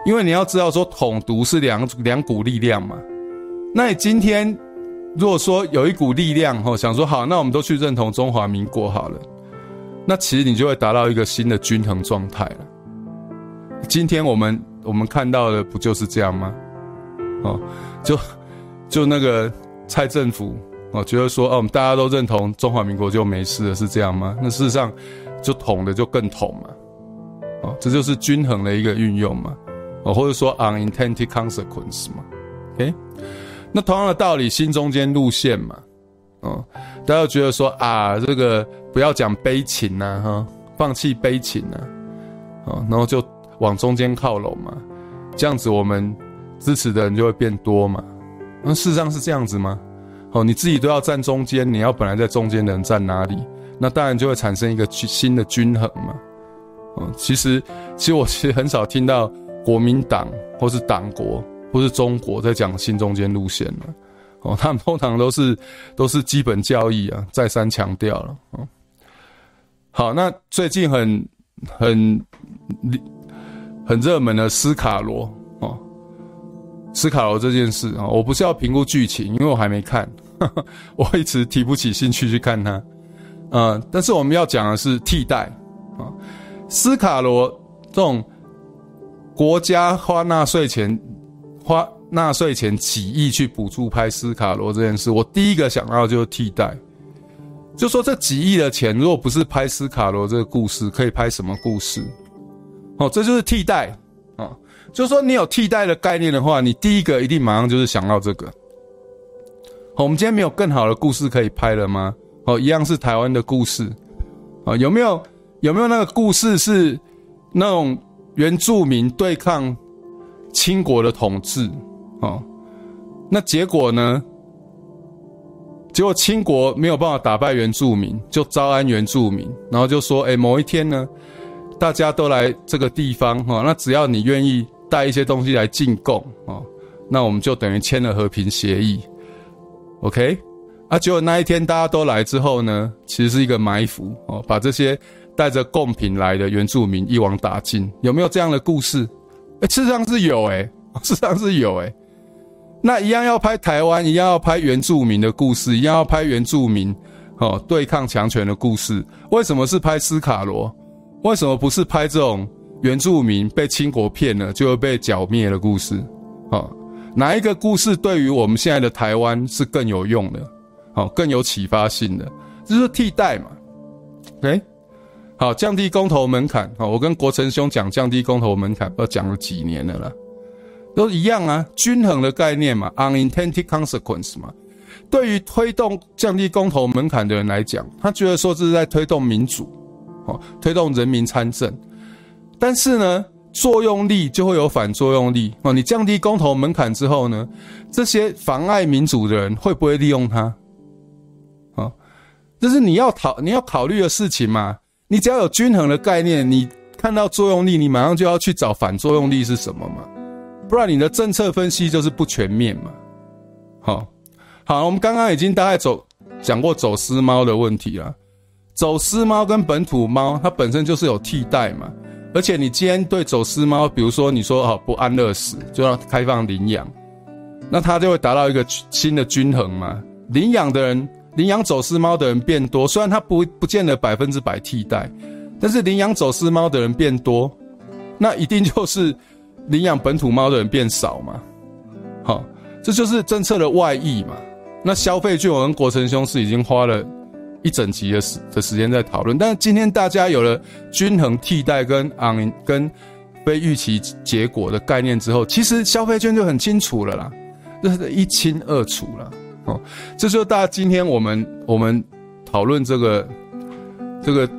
因为你要知道说统独是两两股力量嘛。那你今天如果说有一股力量哦，想说好，那我们都去认同中华民国好了。那其实你就会达到一个新的均衡状态了。今天我们我们看到的不就是这样吗？哦，就就那个蔡政府哦，觉得说哦，我们大家都认同中华民国就没事了，是这样吗？那事实上就统的就更统嘛。哦，这就是均衡的一个运用嘛。哦，或者说 unintended consequence 嘛。OK，那同样的道理，新中间路线嘛。哦，大家觉得说啊，这个不要讲悲情呐，哈，放弃悲情呐，哦，然后就往中间靠拢嘛，这样子我们支持的人就会变多嘛。那事实上是这样子吗？哦，你自己都要站中间，你要本来在中间的人站哪里？那当然就会产生一个新的均衡嘛。嗯，其实，其实我 其实很少听到国民党或是党国或是中国在讲新中间路线了。哦，他们通常都是都是基本教义啊，再三强调了。嗯，好，那最近很很很热门的斯卡罗哦，斯卡罗这件事啊，我不是要评估剧情，因为我还没看，呵 呵我一直提不起兴趣去看它。嗯，但是我们要讲的是替代啊，斯卡罗这种国家花纳税钱花。纳税钱几亿去补助拍斯卡罗这件事，我第一个想到就是替代。就说这几亿的钱，如果不是拍斯卡罗这个故事，可以拍什么故事？哦，这就是替代哦。就是说你有替代的概念的话，你第一个一定马上就是想到这个。哦，我们今天没有更好的故事可以拍了吗？哦，一样是台湾的故事。哦，有没有有没有那个故事是那种原住民对抗清国的统治？哦，那结果呢？结果清国没有办法打败原住民，就招安原住民，然后就说：“哎，某一天呢，大家都来这个地方哈，那只要你愿意带一些东西来进贡哦，那我们就等于签了和平协议。”OK，啊，结果那一天大家都来之后呢，其实是一个埋伏哦，把这些带着贡品来的原住民一网打尽。有没有这样的故事？事实上是有哎，事实上是有哎。那一样要拍台湾，一样要拍原住民的故事，一样要拍原住民哦对抗强权的故事。为什么是拍斯卡罗？为什么不是拍这种原住民被清国骗了就会被剿灭的故事？哦，哪一个故事对于我们现在的台湾是更有用的？哦，更有启发性的，就是替代嘛。OK，好，降低公投门槛。好，我跟国成兄讲降低公投门槛，都讲了几年了啦。都一样啊，均衡的概念嘛，unintended consequence 嘛。对于推动降低公投门槛的人来讲，他觉得说这是在推动民主，哦，推动人民参政。但是呢，作用力就会有反作用力哦。你降低公投门槛之后呢，这些妨碍民主的人会不会利用它？哦，这是你要考你要考虑的事情嘛。你只要有均衡的概念，你看到作用力，你马上就要去找反作用力是什么嘛。不然你的政策分析就是不全面嘛。好，好，我们刚刚已经大概走讲过走私猫的问题了。走私猫跟本土猫，它本身就是有替代嘛。而且你今天对走私猫，比如说你说哦不安乐死，就要开放领养，那它就会达到一个新的均衡嘛。领养的人，领养走私猫的人变多，虽然它不不见得百分之百替代，但是领养走私猫的人变多，那一定就是。领养本土猫的人变少嘛？好，这就是政策的外溢嘛。那消费券，我跟国成兄是已经花了一整集的时的时间在讨论。但是今天大家有了均衡替代跟昂跟非预期结果的概念之后，其实消费券就很清楚了啦，这是一清二楚了。哦，这就大家今天我们我们讨论这个这个。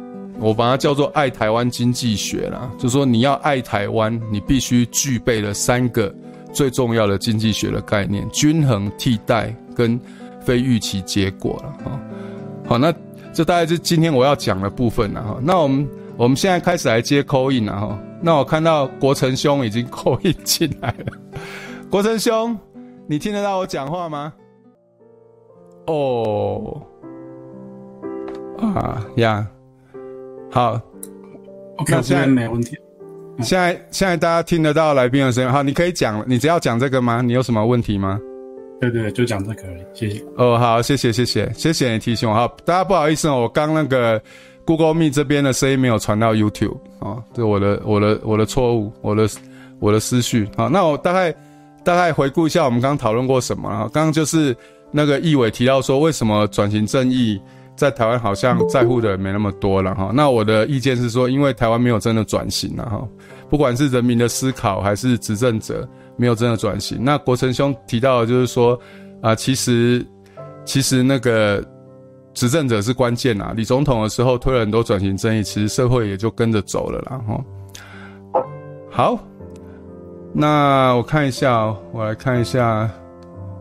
我把它叫做爱台湾经济学啦，就说你要爱台湾，你必须具备了三个最重要的经济学的概念：均衡、替代跟非预期结果了。哈，好，那这大概是今天我要讲的部分了。哈，那我们我们现在开始来接 call in 了。哈，那我看到国成兄已经 call in 进来了。国成兄，你听得到我讲话吗？哦，啊呀。好，OK，那现在没问题。现在现在大家听得到来宾的声音，好，你可以讲。你只要讲这个吗？你有什么问题吗？对对，就讲这个而已。谢谢。哦，好，谢谢谢谢谢谢你提醒我。好，大家不好意思哦，我刚那个 Google Meet 这边的声音没有传到 YouTube 哦，这我的我的我的错误，我的我的思绪。好，那我大概大概回顾一下我们刚讨论过什么啊？刚刚就是那个易伟提到说，为什么转型正义？在台湾好像在乎的没那么多了哈，那我的意见是说，因为台湾没有真的转型了哈，不管是人民的思考还是执政者没有真的转型。那国成兄提到的就是说，啊，其实其实那个执政者是关键啊，李总统的时候推了很多转型争议，其实社会也就跟着走了啦哈。好，那我看一下，我来看一下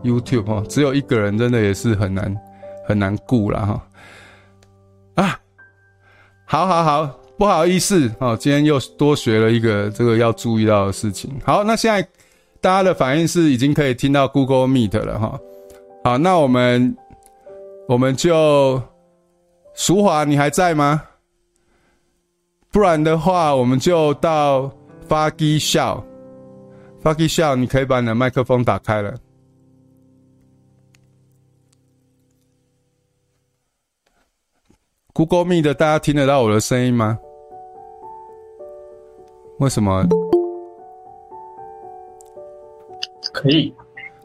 YouTube 哈，只有一个人真的也是很难很难顾了哈。啊，好好好，不好意思哦，今天又多学了一个这个要注意到的事情。好，那现在大家的反应是已经可以听到 Google Meet 了哈。好，那我们我们就淑华，你还在吗？不然的话，我们就到发基笑，发基笑，你可以把你的麦克风打开了。Google Meet 的大家听得到我的声音吗？为什么？可以，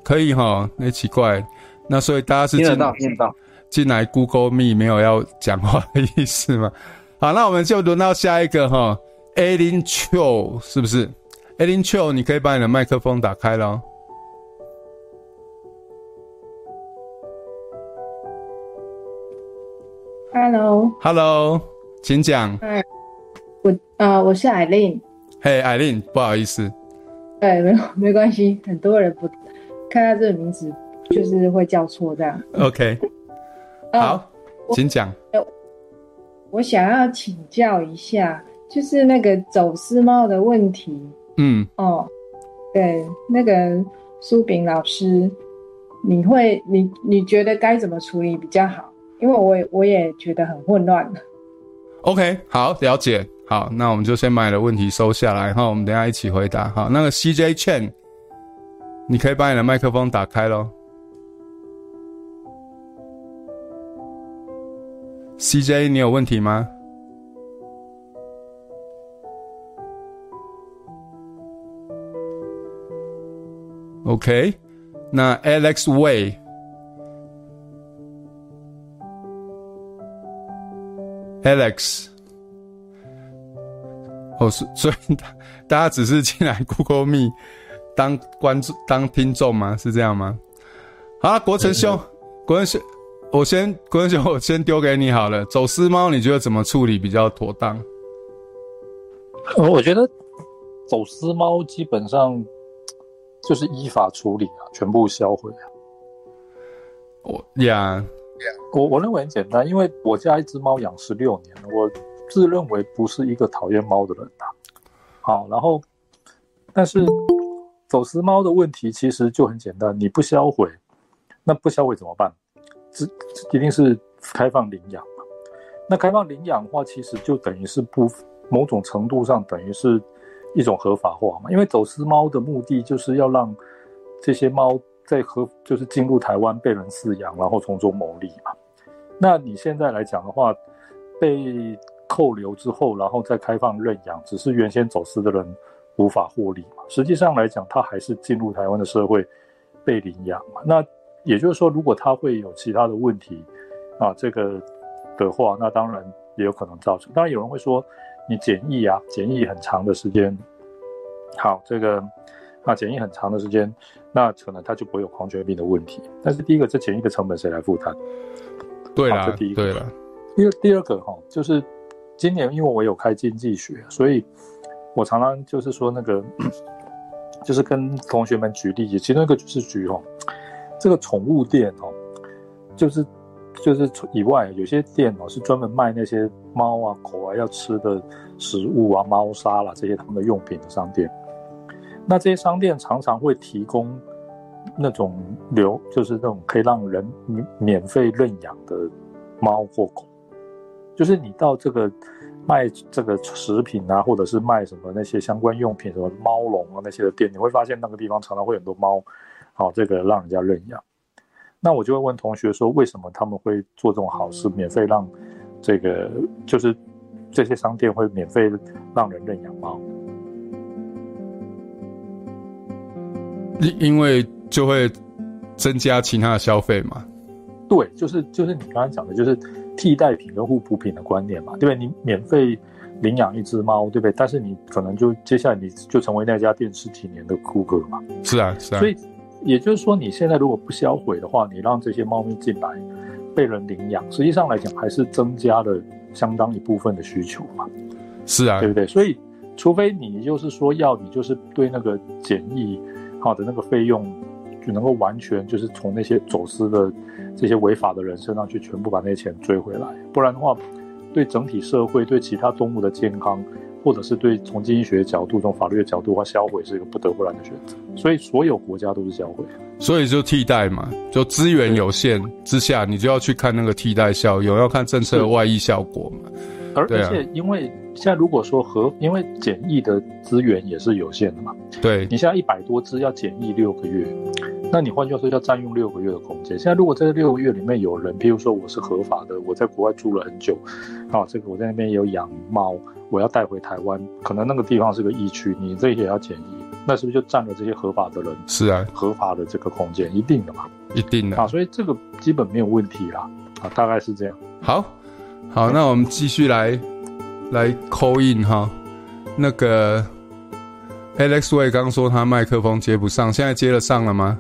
可以哈，那奇怪，那所以大家是听得到，听到。进来 Google Meet 没有要讲话的意思吗？好，那我们就轮到下一个哈，Alin Cho 是不是？Alin Cho，你可以把你的麦克风打开了。Hello，Hello，请讲。嗨，我呃，我是 Eileen。嘿，Eileen，不好意思。对，没有没关系，很多人不看到这个名字就是会叫错这样。OK，好，请讲。我想要请教一下，就是那个走私猫的问题。嗯，哦，对，那个苏炳老师，你会你你觉得该怎么处理比较好？因为我也我也觉得很混乱。OK，好，了解。好，那我们就先把你的问题收下来，然后我们等下一起回答。好，那个 CJ Chen，你可以把你的麦克风打开喽。CJ，你有问题吗？OK，那 Alex Way，Alex。哦，所 所以大大家只是进来 Google Meet 当观众、当听众吗？是这样吗？好了，国成兄，国成兄，我先国成兄，我先丢给你好了。走私猫，你觉得怎么处理比较妥当？我觉得走私猫基本上就是依法处理啊，全部销毁啊。我呀。我我认为很简单，因为我家一只猫养十六年了，我自认为不是一个讨厌猫的人呐。好，然后，但是走私猫的问题其实就很简单，你不销毁，那不销毁怎么办？这一定是开放领养嘛。那开放领养的话，其实就等于是不某种程度上等于是一种合法化嘛，因为走私猫的目的就是要让这些猫。在和就是进入台湾被人饲养，然后从中牟利嘛。那你现在来讲的话，被扣留之后，然后再开放认养，只是原先走私的人无法获利嘛。实际上来讲，他还是进入台湾的社会被领养嘛。那也就是说，如果他会有其他的问题啊，这个的话，那当然也有可能造成。当然有人会说，你检疫啊，检疫很长的时间，好，这个。啊检疫很长的时间，那可能他就不会有狂犬病的问题。但是第一个，这检疫的成本谁来负担？对啊，这第一个。对了，第二第二个哈，就是今年因为我有开经济学，所以我常常就是说那个，就是跟同学们举例子，其中一个就是举哦，这个宠物店哦，就是就是以外有些店哦是专门卖那些猫啊狗啊要吃的食物啊猫砂啦这些他们的用品的商店。那这些商店常常会提供那种留，就是那种可以让人免免费认养的猫或狗，就是你到这个卖这个食品啊，或者是卖什么那些相关用品，什么猫笼啊那些的店，你会发现那个地方常常会有很多猫，好，这个让人家认养。那我就会问同学说，为什么他们会做这种好事，免费让这个就是这些商店会免费让人认养猫？因因为就会增加其他的消费嘛，对，就是就是你刚刚讲的，就是替代品跟互补品的观念嘛，对不对？你免费领养一只猫，对不对？但是你可能就接下来你就成为那家店十几年的顾客嘛。是啊，是啊。所以也就是说，你现在如果不销毁的话，你让这些猫咪进来被人领养，实际上来讲还是增加了相当一部分的需求嘛。是啊，对不对？所以除非你就是说要你就是对那个检疫。好的那个费用就能够完全就是从那些走私的这些违法的人身上去全部把那些钱追回来，不然的话，对整体社会、对其他动物的健康，或者是对从经济学角度、从法律的角度的话，销毁是一个不得不然的选择。所以所有国家都是销毁，所以就替代嘛，就资源有限之下，你就要去看那个替代效用，要看政策的外溢效果嘛。而而且因为。现在如果说和因为检疫的资源也是有限的嘛，对，你现在一百多只要检疫六个月，那你换句话说要占用六个月的空间。现在如果这六个月里面有人，譬如说我是合法的，我在国外住了很久，啊，这个我在那边有养猫，我要带回台湾，可能那个地方是个疫区，你这些也要检疫，那是不是就占了这些合法的人？是啊，合法的这个空间一定的嘛，一定的啊，所以这个基本没有问题啦。啊，大概是这样。好，好，那我们继续来来 call in 哈。那个 Alex Way 刚说他麦克风接不上，现在接了上了吗？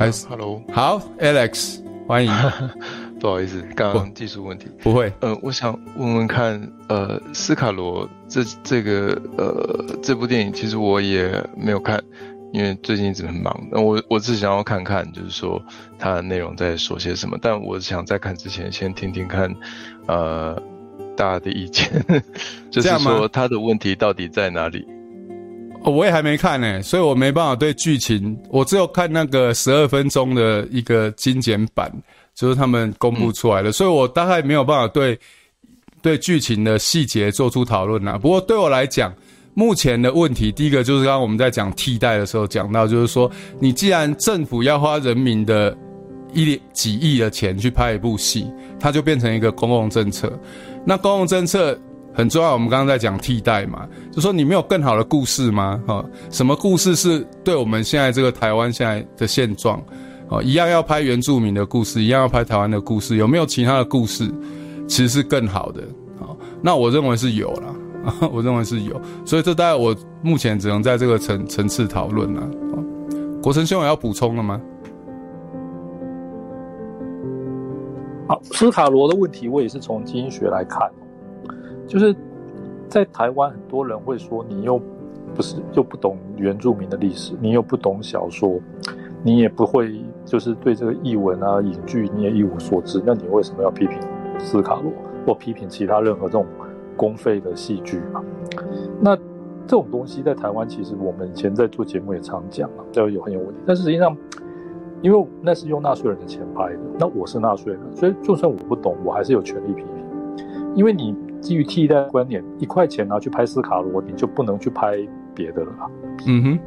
还是 Hello？好，Alex，欢迎。不好意思，刚刚技术问题。不会。呃，我想问问看，呃，斯卡罗这这个呃这部电影，其实我也没有看，因为最近一直很忙。那我我只想要看看，就是说它的内容在说些什么。但我想在看之前，先听听看，呃，大家的意见，就是说他的问题到底在哪里？哦，我也还没看呢，所以我没办法对剧情，我只有看那个十二分钟的一个精简版。就是他们公布出来的，嗯、所以我大概没有办法对对剧情的细节做出讨论啊。不过对我来讲，目前的问题，第一个就是刚刚我们在讲替代的时候讲到，就是说，你既然政府要花人民的一几亿的钱去拍一部戏，它就变成一个公共政策。那公共政策很重要，我们刚刚在讲替代嘛，就说你没有更好的故事吗？哈，什么故事是对我们现在这个台湾现在的现状？哦，一样要拍原住民的故事，一样要拍台湾的故事，有没有其他的故事，其实是更好的？好，那我认为是有啦，我认为是有，所以这大概我目前只能在这个层层次讨论了。国成兄有要补充的吗？好，斯卡罗的问题，我也是从基因学来看，就是在台湾，很多人会说你又不是又不懂原住民的历史，你又不懂小说。你也不会，就是对这个译文啊、影剧你也一无所知，那你为什么要批评斯卡罗或批评其他任何这种公费的戏剧嘛？那这种东西在台湾，其实我们以前在做节目也常讲啊，都有很有问题。但是实际上，因为那是用纳税人的钱拍的，那我是纳税人，所以就算我不懂，我还是有权利批评。因为你基于替代观念，一块钱拿去拍斯卡罗，你就不能去拍别的了。嗯哼。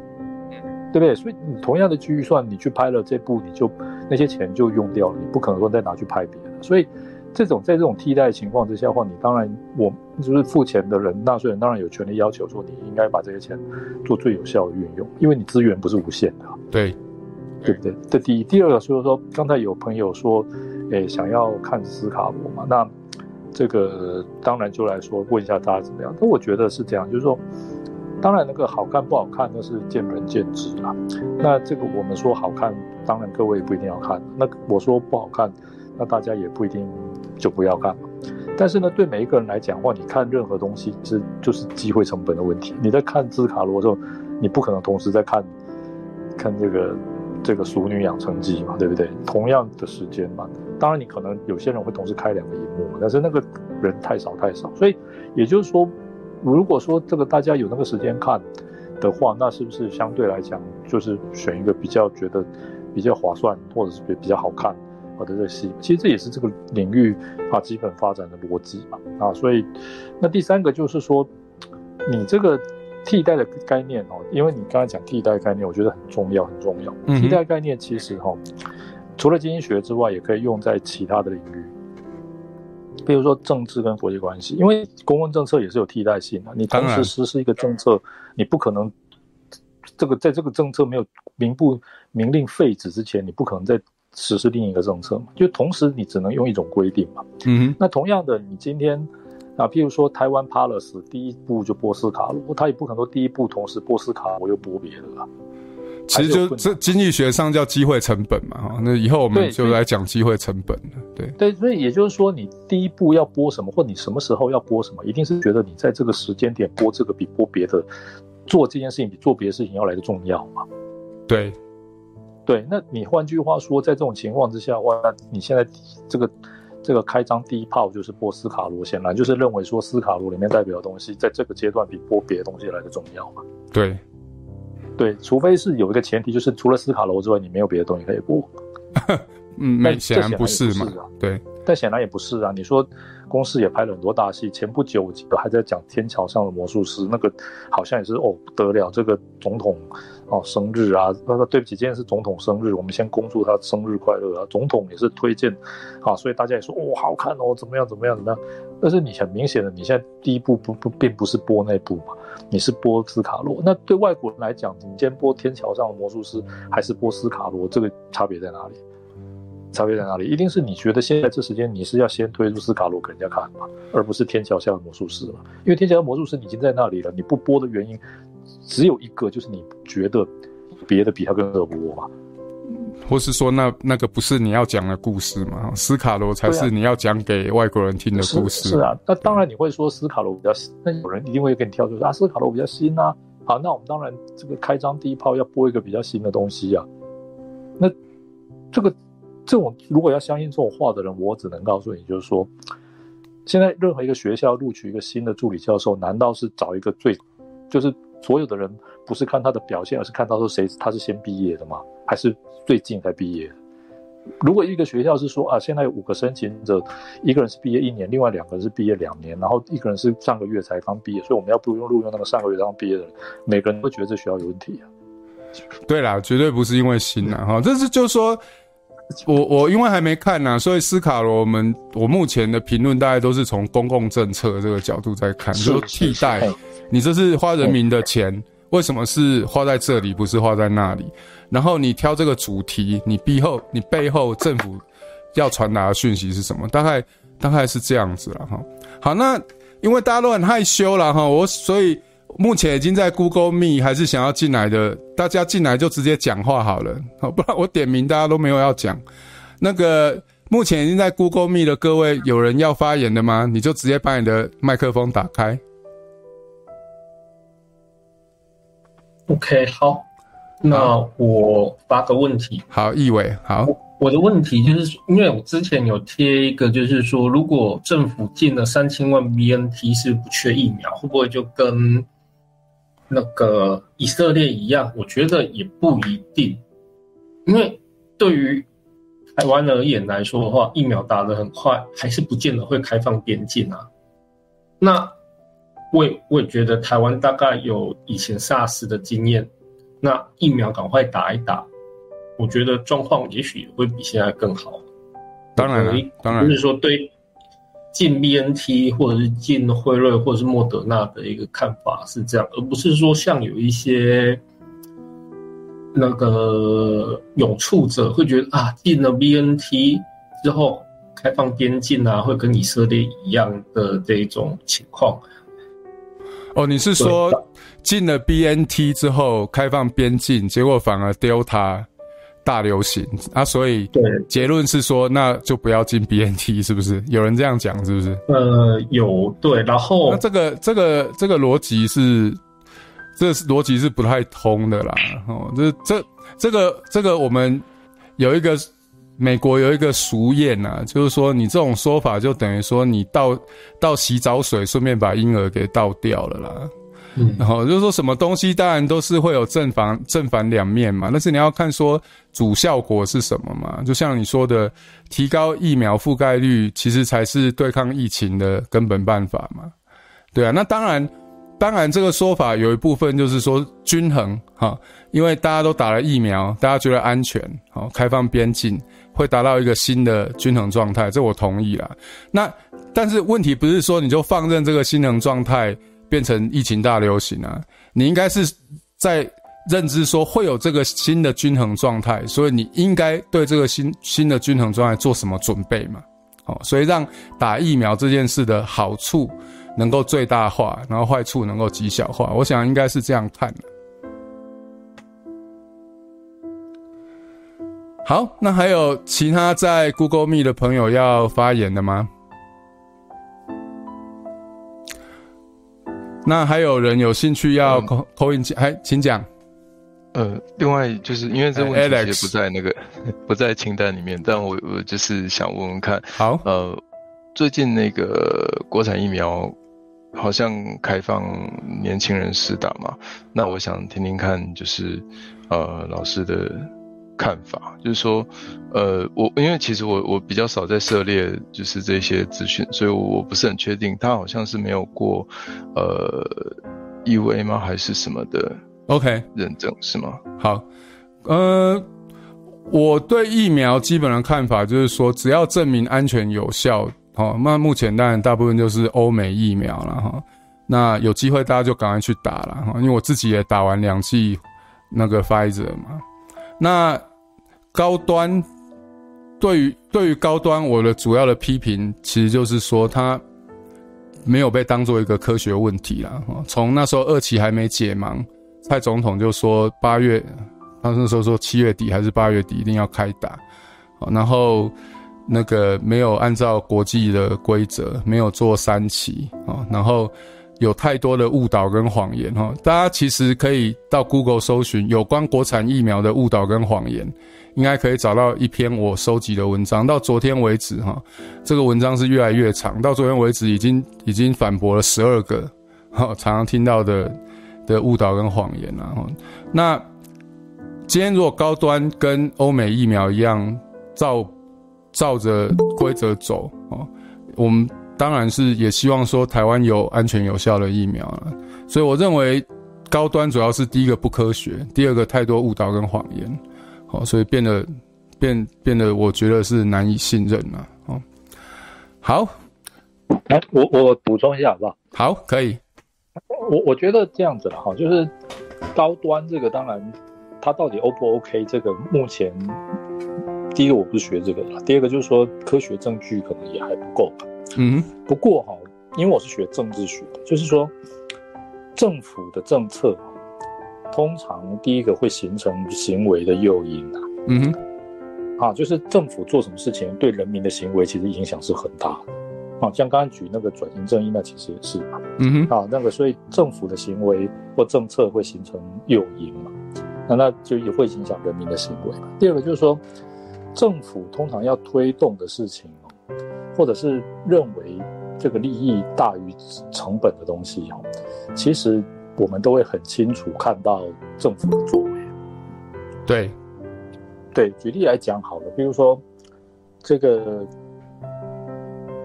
对不对？所以你同样的预算，你去拍了这部，你就那些钱就用掉了，你不可能说再拿去拍别的。所以这种在这种替代情况之下的话，你当然我就是付钱的人，纳税人当然有权利要求说，你应该把这些钱做最有效的运用，因为你资源不是无限的。对，对不对？这第一，第二个就是说，刚才有朋友说，诶，想要看斯卡罗嘛，那这个当然就来说问一下大家怎么样。那我觉得是这样，就是说。当然，那个好看不好看那是见仁见智啦。那这个我们说好看，当然各位也不一定要看。那我说不好看，那大家也不一定就不要看。但是呢，对每一个人来讲的话，你看任何东西是就是机会成本的问题。你在看斯卡罗的时候，你不可能同时在看看这个这个《熟女养成记》嘛，对不对？同样的时间嘛。当然，你可能有些人会同时开两个荧幕，但是那个人太少太少，所以也就是说。如果说这个大家有那个时间看的话，那是不是相对来讲就是选一个比较觉得比较划算，或者是比比较好看好的这个戏？其实这也是这个领域啊基本发展的逻辑嘛啊。所以那第三个就是说，你这个替代的概念哦，因为你刚才讲替代概念，我觉得很重要很重要。替代概念其实哈，除了经济学之外，也可以用在其他的领域。比如说政治跟国际关系，因为公共政策也是有替代性的。你同时实施一个政策，你不可能这个在这个政策没有明不明令废止之前，你不可能再实施另一个政策嘛？就同时你只能用一种规定嘛。嗯哼。那同样的，你今天啊，譬如说台湾 Palace 第一步就波斯卡罗，他也不可能说第一步同时波斯卡我又播别的了。其实就这经济学上叫机会成本嘛，哈，那以后我们就来讲机会成本了，对对，所以也就是说，你第一步要播什么，或你什么时候要播什么，一定是觉得你在这个时间点播这个比播别的，做这件事情比做别的事情要来的重要嘛？对，对，那你换句话说，在这种情况之下，哇，那你现在这个这个开张第一炮就是播斯卡罗，显然就是认为说斯卡罗里面代表的东西，在这个阶段比播别的东西来的重要嘛？对。对，除非是有一个前提，就是除了斯卡罗之外，你没有别的东西可以播。嗯，那显然不是嘛？对，但显然也不是啊。你说，公司也拍了很多大戏，前不久我记得还在讲《天桥上的魔术师》，那个好像也是哦不得了，这个总统哦生日啊，那个对不起，今天是总统生日，我们先恭祝他生日快乐啊。总统也是推荐啊，所以大家也说哦好看哦，怎么样怎么样怎么样？但是你很明显的，你现在第一步不不并不是播那部嘛。你是播斯卡罗，那对外国人来讲，你今天播《天桥上的魔术师》还是播斯卡罗，这个差别在哪里？差别在哪里？一定是你觉得现在这时间你是要先推出斯卡罗给人家看嘛，而不是天桥下的魔术师嘛？因为天桥下的魔术师你已经在那里了，你不播的原因只有一个，就是你觉得别的比他更合播嘛。或是说那那个不是你要讲的故事嘛？斯卡罗才是你要讲给外国人听的故事。是，是啊，那当然你会说斯卡罗比较新，那有人一定会跟你跳出说啊，斯卡罗比较新啊。好，那我们当然这个开张第一炮要播一个比较新的东西啊。那这个这种如果要相信这种话的人，我只能告诉你，就是说，现在任何一个学校录取一个新的助理教授，难道是找一个最，就是所有的人不是看他的表现，而是看到说谁他是先毕业的吗？还是最近才毕业？如果一个学校是说啊，现在有五个申请者，一个人是毕业一年，另外两个人是毕业两年，然后一个人是上个月才刚毕业，所以我们要不用录用那个上个月刚毕业的人，每个人都觉得这学校有问题啊。对啦，绝对不是因为新啊哈，这是就是说，我我因为还没看呢，所以斯卡罗我们我目前的评论大概都是从公共政策这个角度在看，就替代你这是花人民的钱。为什么是花在这里，不是花在那里？然后你挑这个主题，你背后你背后政府要传达的讯息是什么？大概大概是这样子了哈。好，那因为大家都很害羞了哈，我所以目前已经在 Google Meet 还是想要进来的，大家进来就直接讲话好了，好，不然我点名大家都没有要讲。那个目前已经在 Google Meet 的各位，有人要发言的吗？你就直接把你的麦克风打开。OK，好，那我发个问题。好，易伟，好我。的问题就是，因为我之前有贴一个，就是说，如果政府进了三千万 BNT 是不缺疫苗，会不会就跟那个以色列一样？我觉得也不一定，因为对于台湾而言来说的话，疫苗打得很快，还是不见得会开放边境啊。那。我也我也觉得台湾大概有以前 SARS 的经验，那疫苗赶快打一打，我觉得状况也许也会比现在更好。当然了，当然就是说对进 BNT 或者是进辉瑞或者是莫德纳的一个看法是这样，而不是说像有一些那个有触者会觉得啊，进了 BNT 之后开放边境啊，会跟以色列一样的这种情况。哦，你是说进了 BNT 之后开放边境，结果反而 Delta 大流行啊？所以结论是说，那就不要进 BNT，是不是？有人这样讲，是不是？呃，有对，然后那这个这个这个逻辑是，这个逻辑是不太通的啦。哦，这这这个这个我们有一个。美国有一个俗谚呐，就是说你这种说法就等于说你倒倒洗澡水，顺便把婴儿给倒掉了啦。嗯，然后就是说什么东西当然都是会有正反正反两面嘛，但是你要看说主效果是什么嘛。就像你说的，提高疫苗覆盖率，其实才是对抗疫情的根本办法嘛。对啊，那当然，当然这个说法有一部分就是说均衡哈，因为大家都打了疫苗，大家觉得安全，好，开放边境。会达到一个新的均衡状态，这我同意啦。那但是问题不是说你就放任这个均衡状态变成疫情大流行啊？你应该是在认知说会有这个新的均衡状态，所以你应该对这个新新的均衡状态做什么准备嘛？好，所以让打疫苗这件事的好处能够最大化，然后坏处能够极小化。我想应该是这样看的。好，那还有其他在 Google Meet 的朋友要发言的吗？那还有人有兴趣要 call in，还请讲。呃，另外就是因为这问题也不在那个 不在清单里面，但我我就是想问问看。好，呃，最近那个国产疫苗好像开放年轻人试打嘛？那我想听听看，就是呃老师的。看法就是说，呃，我因为其实我我比较少在涉猎就是这些资讯，所以我不是很确定，他好像是没有过呃 EUA 吗？还是什么的？OK 认证是吗？好，呃，我对疫苗基本的看法就是说，只要证明安全有效，好，那目前当然大部分就是欧美疫苗了哈。那有机会大家就赶快去打了哈，因为我自己也打完两剂那个 Pfizer 嘛。那高端对于对于高端，我的主要的批评其实就是说，它没有被当做一个科学问题啦。从那时候二期还没解盲，蔡总统就说八月，他那时候说七月底还是八月底一定要开打，然后那个没有按照国际的规则，没有做三期啊，然后。有太多的误导跟谎言哈，大家其实可以到 Google 搜寻有关国产疫苗的误导跟谎言，应该可以找到一篇我收集的文章。到昨天为止哈，这个文章是越来越长，到昨天为止已经已经反驳了十二个哈常常听到的的误导跟谎言了。那今天如果高端跟欧美疫苗一样，照照着规则走啊，我们。当然是也希望说台湾有安全有效的疫苗了，所以我认为高端主要是第一个不科学，第二个太多误导跟谎言，好，所以变得变变得我觉得是难以信任了，哦，好，来我我补充一下好不好？好，可以，我我觉得这样子了哈，就是高端这个当然它到底 O 不 OK，这个目前第一个我不是学这个的，第二个就是说科学证据可能也还不够吧。嗯，不过哈，因为我是学政治学的，就是说，政府的政策通常第一个会形成行为的诱因啊。嗯哼，啊，就是政府做什么事情对人民的行为其实影响是很大的。啊，像刚刚举那个转型正义，那其实也是嘛。嗯哼，啊，那个所以政府的行为或政策会形成诱因嘛，那那就也会影响人民的行为。第二个就是说，政府通常要推动的事情。或者是认为这个利益大于成本的东西，其实我们都会很清楚看到政府的作为。对，对，举例来讲好了，比如说这个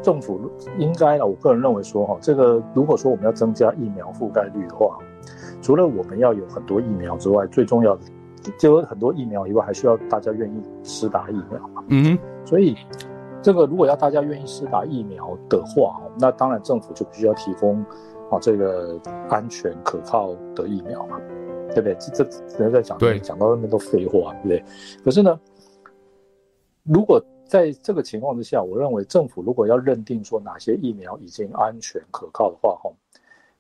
政府应该呢，我个人认为说哈，这个如果说我们要增加疫苗覆盖率的话，除了我们要有很多疫苗之外，最重要的就有很多疫苗以外，还需要大家愿意施打疫苗嘛。嗯哼，所以。这个如果要大家愿意施打疫苗的话，那当然政府就必须要提供啊这个安全可靠的疫苗嘛，对不对？这这人在讲，对，讲到那边都废话，对不对？可是呢，如果在这个情况之下，我认为政府如果要认定说哪些疫苗已经安全可靠的话，哈，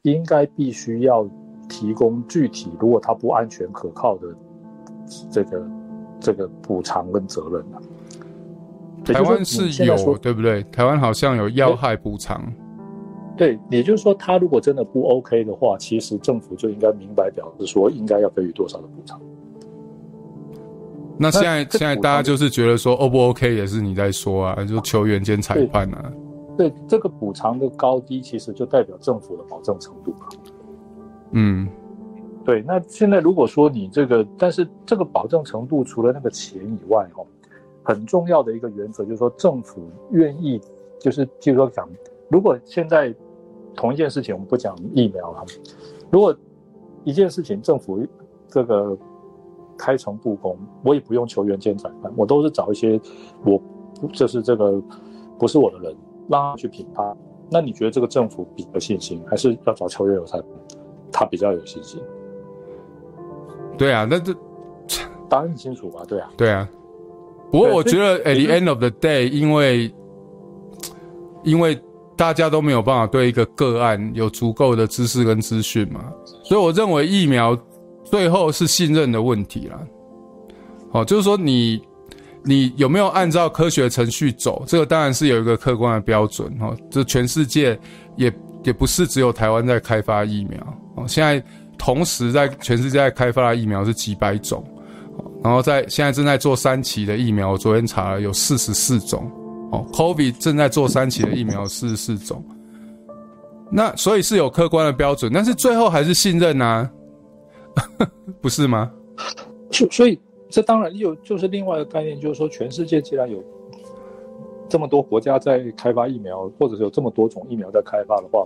应该必须要提供具体，如果它不安全可靠的这个这个补偿跟责任啊。台湾是有，对不对？台湾好像有要害补偿。对，也就是说，他如果真的不 OK 的话，其实政府就应该明白表示说，应该要给予多少的补偿。那现在现在大家就是觉得说，O 不 OK 也是你在说啊，就球员兼裁判啊。对，对这个补偿的高低，其实就代表政府的保证程度。嗯，对。那现在如果说你这个，但是这个保证程度除了那个钱以外，哈。很重要的一个原则就是说，政府愿意，就是就是说讲，如果现在同一件事情，我们不讲疫苗了，如果一件事情政府这个开诚布公，我也不用球员兼裁判，我都是找一些我就是这个不是我的人让他去评判。那你觉得这个政府比较有信心，还是要找球员有裁判，他比较有信心？对啊，那这答案很清楚吧？对啊，对啊。不过我觉得，at the end of the day，因为因为大家都没有办法对一个个案有足够的知识跟资讯嘛，所以我认为疫苗最后是信任的问题啦。哦，就是说你你有没有按照科学程序走，这个当然是有一个客观的标准哦。这全世界也也不是只有台湾在开发疫苗哦，现在同时在全世界在开发的疫苗是几百种。然后在现在正在做三期的疫苗，我昨天查了有四十四种，哦，COVID 正在做三期的疫苗四十四种，那所以是有客观的标准，但是最后还是信任啊，不是吗？所所以这当然有就是另外一个概念，就是说全世界既然有这么多国家在开发疫苗，或者是有这么多种疫苗在开发的话。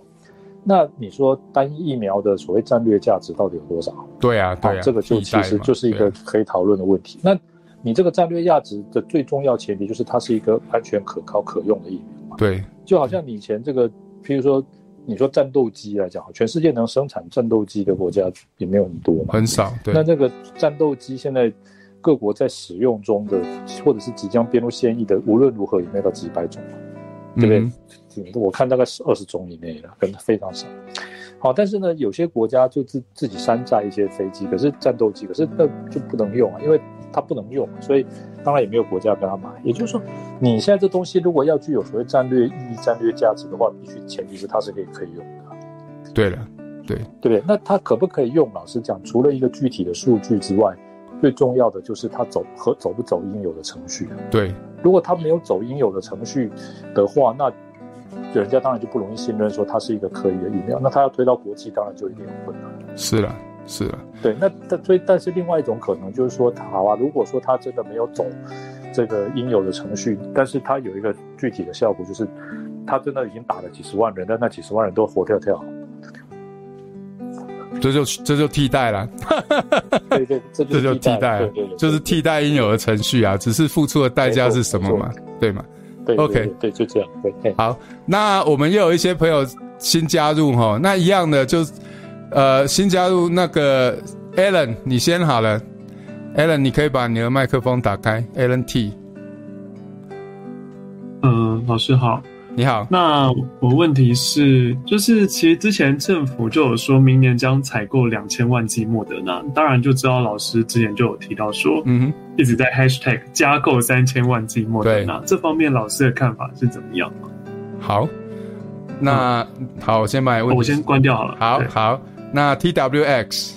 那你说单一疫苗的所谓战略价值到底有多少？对啊，对啊，这个就其实就是一个可以讨论的问题。那你这个战略价值的最重要前提就是它是一个安全、可靠、可用的疫苗嘛？对，就好像你以前这个，譬如说你说战斗机来讲，全世界能生产战斗机的国家也没有很多嘛，很少。对，那这个战斗机现在各国在使用中的，或者是即将编入现役的，无论如何也没有到几百种，对不对？嗯、我看大概是二十种以内了，可能非常少。好，但是呢，有些国家就自自己山寨一些飞机，可是战斗机，可是那就不能用啊，因为它不能用，所以当然也没有国家跟他买。也就是说，你现在这东西如果要具有所谓战略意义、战略价值的话，必须前提是它是可以可以用的。对了，对对不对？那它可不可以用？老实讲，除了一个具体的数据之外，最重要的就是它走和走不走应有的程序。对，如果它没有走应有的程序的话，那。人家当然就不容易信任，说它是一个可以的疫苗。那它要推到国际，当然就一定有困难。是了，是了。对，那但所以，但是另外一种可能就是说，好啊，如果说它真的没有走这个应有的程序，但是它有一个具体的效果，就是它真的已经打了几十万人，但那几十万人都活跳跳。这就 这就替代了。对对，这就，替代，了对对，就是替代应有的程序啊，只是付出的代价是什么嘛？对吗？对，OK，对，就这样。对，好，那我们又有一些朋友新加入哈，那一样的就，呃，新加入那个 Alan，你先好了，Alan，你可以把你的麦克风打开，Alan T。嗯，老师好。你好，那我问题是，就是其实之前政府就有说明年将采购两千万剂莫德纳，当然就知道老师之前就有提到说，嗯哼，一直在 hashtag 加购三千万剂莫德纳，这方面老师的看法是怎么样？好，那、嗯、好，我先把问题，我先关掉好了。好好，那 TWX，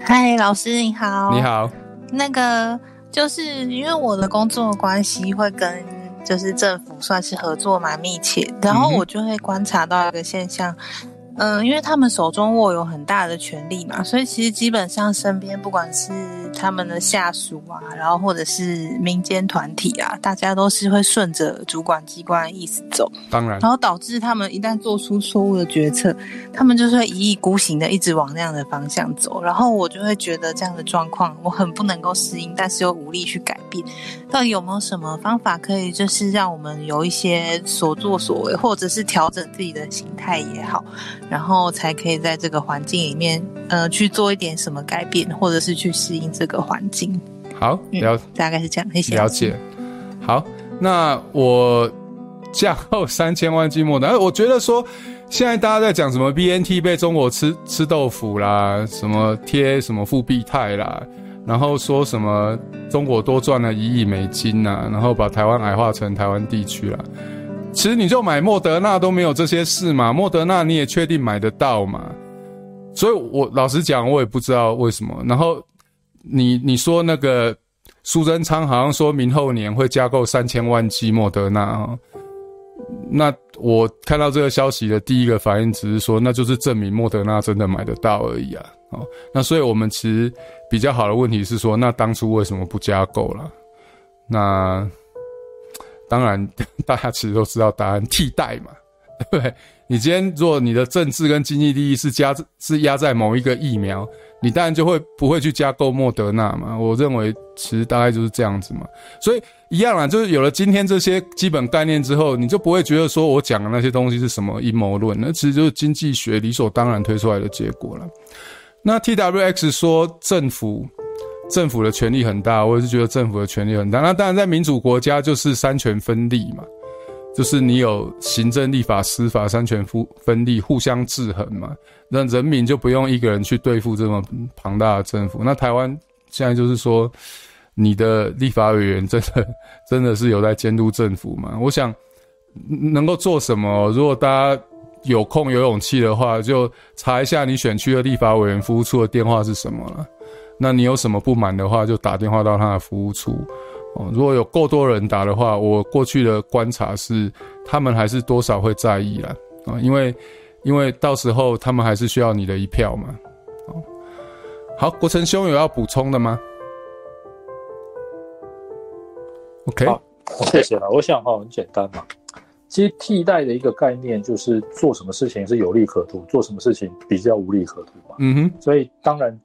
嗨，老师你好，你好，那个就是因为我的工作关系会跟。就是政府算是合作蛮密切，然后我就会观察到一个现象。嗯、呃，因为他们手中握有很大的权力嘛，所以其实基本上身边不管是他们的下属啊，然后或者是民间团体啊，大家都是会顺着主管机关的意思走。当然，然后导致他们一旦做出错误的决策，他们就是会一意孤行的一直往那样的方向走。然后我就会觉得这样的状况我很不能够适应，但是又无力去改变。到底有没有什么方法可以，就是让我们有一些所作所为，或者是调整自己的心态也好？然后才可以在这个环境里面，呃，去做一点什么改变，或者是去适应这个环境。好，了、嗯，大概是这样，谢谢。了解。好，那我加后三千万剂莫德纳，我觉得说，现在大家在讲什么 BNT 被中国吃吃豆腐啦，什么贴什么复必泰啦，然后说什么中国多赚了一亿美金呐、啊，然后把台湾矮化成台湾地区啦。其实你就买莫德纳都没有这些事嘛，莫德纳你也确定买得到嘛？所以我老实讲，我也不知道为什么。然后你你说那个苏贞昌好像说明后年会加购三千万剂莫德纳啊，那我看到这个消息的第一个反应只是说，那就是证明莫德纳真的买得到而已啊。哦，那所以我们其实比较好的问题是说，那当初为什么不加购了？那。当然，大家其实都知道答案，替代嘛，对 不对？你今天如果你的政治跟经济利益是加是压在某一个疫苗，你当然就会不会去加购莫德纳嘛？我认为其实大概就是这样子嘛。所以一样啦，就是有了今天这些基本概念之后，你就不会觉得说我讲的那些东西是什么阴谋论，那其实就是经济学理所当然推出来的结果了。那 TWX 说政府。政府的权力很大，我也是觉得政府的权力很大。那当然，在民主国家就是三权分立嘛，就是你有行政、立法、司法三权分分立，互相制衡嘛。那人民就不用一个人去对付这么庞大的政府。那台湾现在就是说，你的立法委员真的 真的是有在监督政府吗？我想能够做什么？如果大家有空有勇气的话，就查一下你选区的立法委员服务处的电话是什么了。那你有什么不满的话，就打电话到他的服务处。哦，如果有够多人打的话，我过去的观察是，他们还是多少会在意啦。啊，因为因为到时候他们还是需要你的一票嘛。哦，好，国成兄有要补充的吗？OK，好，谢谢了。我想哈，很简单嘛。其实替代的一个概念就是做什么事情是有利可图，做什么事情比较无利可图嘛。嗯哼，所以当然。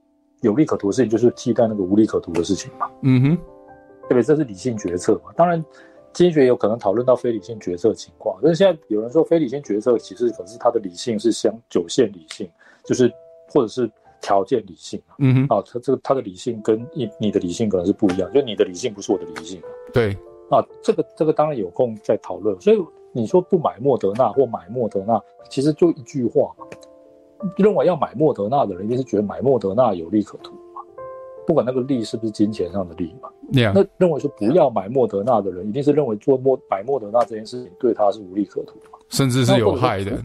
有利可图的事情就是替代那个无利可图的事情嘛，嗯哼，对不对？这是理性决策嘛。当然，经济学有可能讨论到非理性决策情况。但是现在有人说非理性决策其实可是它的理性是相九线理性，就是或者是条件理性啊，嗯哼，啊，他这个他的理性跟你你的理性可能是不一样，就你的理性不是我的理性啊，对，啊，这个这个当然有空再讨论。所以你说不买莫德纳或买莫德纳，其实就一句话嘛，认为要买莫德纳的人一定是觉得买莫德纳有利可图嘛，不管那个利是不是金钱上的利嘛。那认为说不要买莫德纳的人，一定是认为做莫买莫德纳这件事情对他是无利可图嘛，甚至是有害的。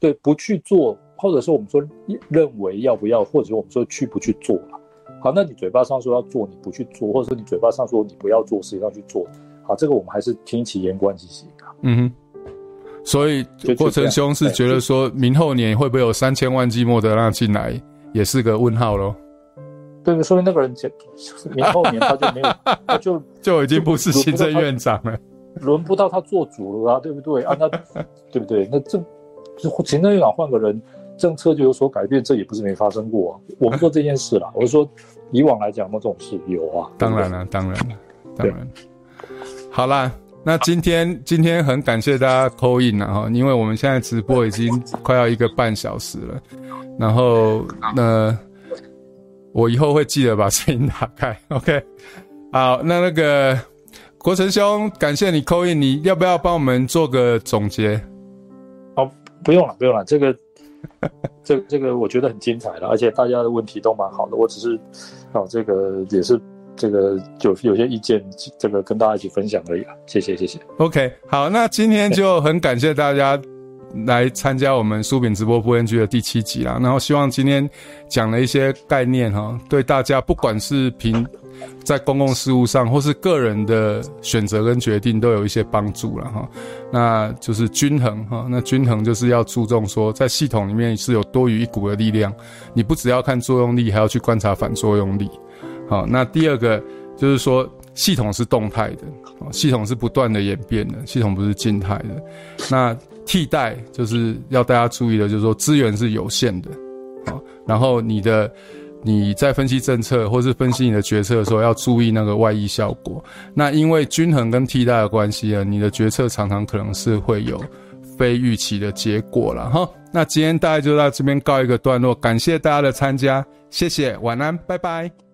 对，不去做，或者说我们说认为要不要，或者说我们说去不去做了。好，那你嘴巴上说要做，你不去做，或者说你嘴巴上说你不要做，实际上去做。好，这个我们还是听其言观其行啊。嗯哼。所以过程兄是觉得说明后年会不会有三千万剂莫德纳进来，也是个问号喽。对，说明那个人前明后年他就没有，他就就已经不是行政院长了，轮不到他做主了啊，对不对啊？那对不对？那这。就行政院长换个人，政策就有所改变，这也不是没发生过啊。我们做这件事啦，我是说以往来讲，那这种事有啊。当然了，当然了，当然。好啦，那今天今天很感谢大家 call in 了哈，因为我们现在直播已经快要一个半小时了，然后那我以后会记得把声音打开。OK，好，那那个国成兄，感谢你 call in，你要不要帮我们做个总结？哦不用了，不用了，这个，这这个我觉得很精彩了，而且大家的问题都蛮好的。我只是，哦，这个也是这个有有些意见，这个跟大家一起分享而已了。谢谢，谢谢。OK，好，那今天就很感谢大家来参加我们书饼直播播 NG 的第七集啦。然后希望今天讲了一些概念哈，对大家不管是凭。在公共事务上，或是个人的选择跟决定，都有一些帮助了哈。那就是均衡哈。那均衡就是要注重说，在系统里面是有多余一股的力量，你不只要看作用力，还要去观察反作用力。好，那第二个就是说，系统是动态的，系统是不断的演变的，系统不是静态的。那替代就是要大家注意的，就是说资源是有限的。好，然后你的。你在分析政策或是分析你的决策的时候，要注意那个外溢效果。那因为均衡跟替代的关系啊，你的决策常常可能是会有非预期的结果了哈。那今天大概就到这边告一个段落，感谢大家的参加，谢谢，晚安，拜拜。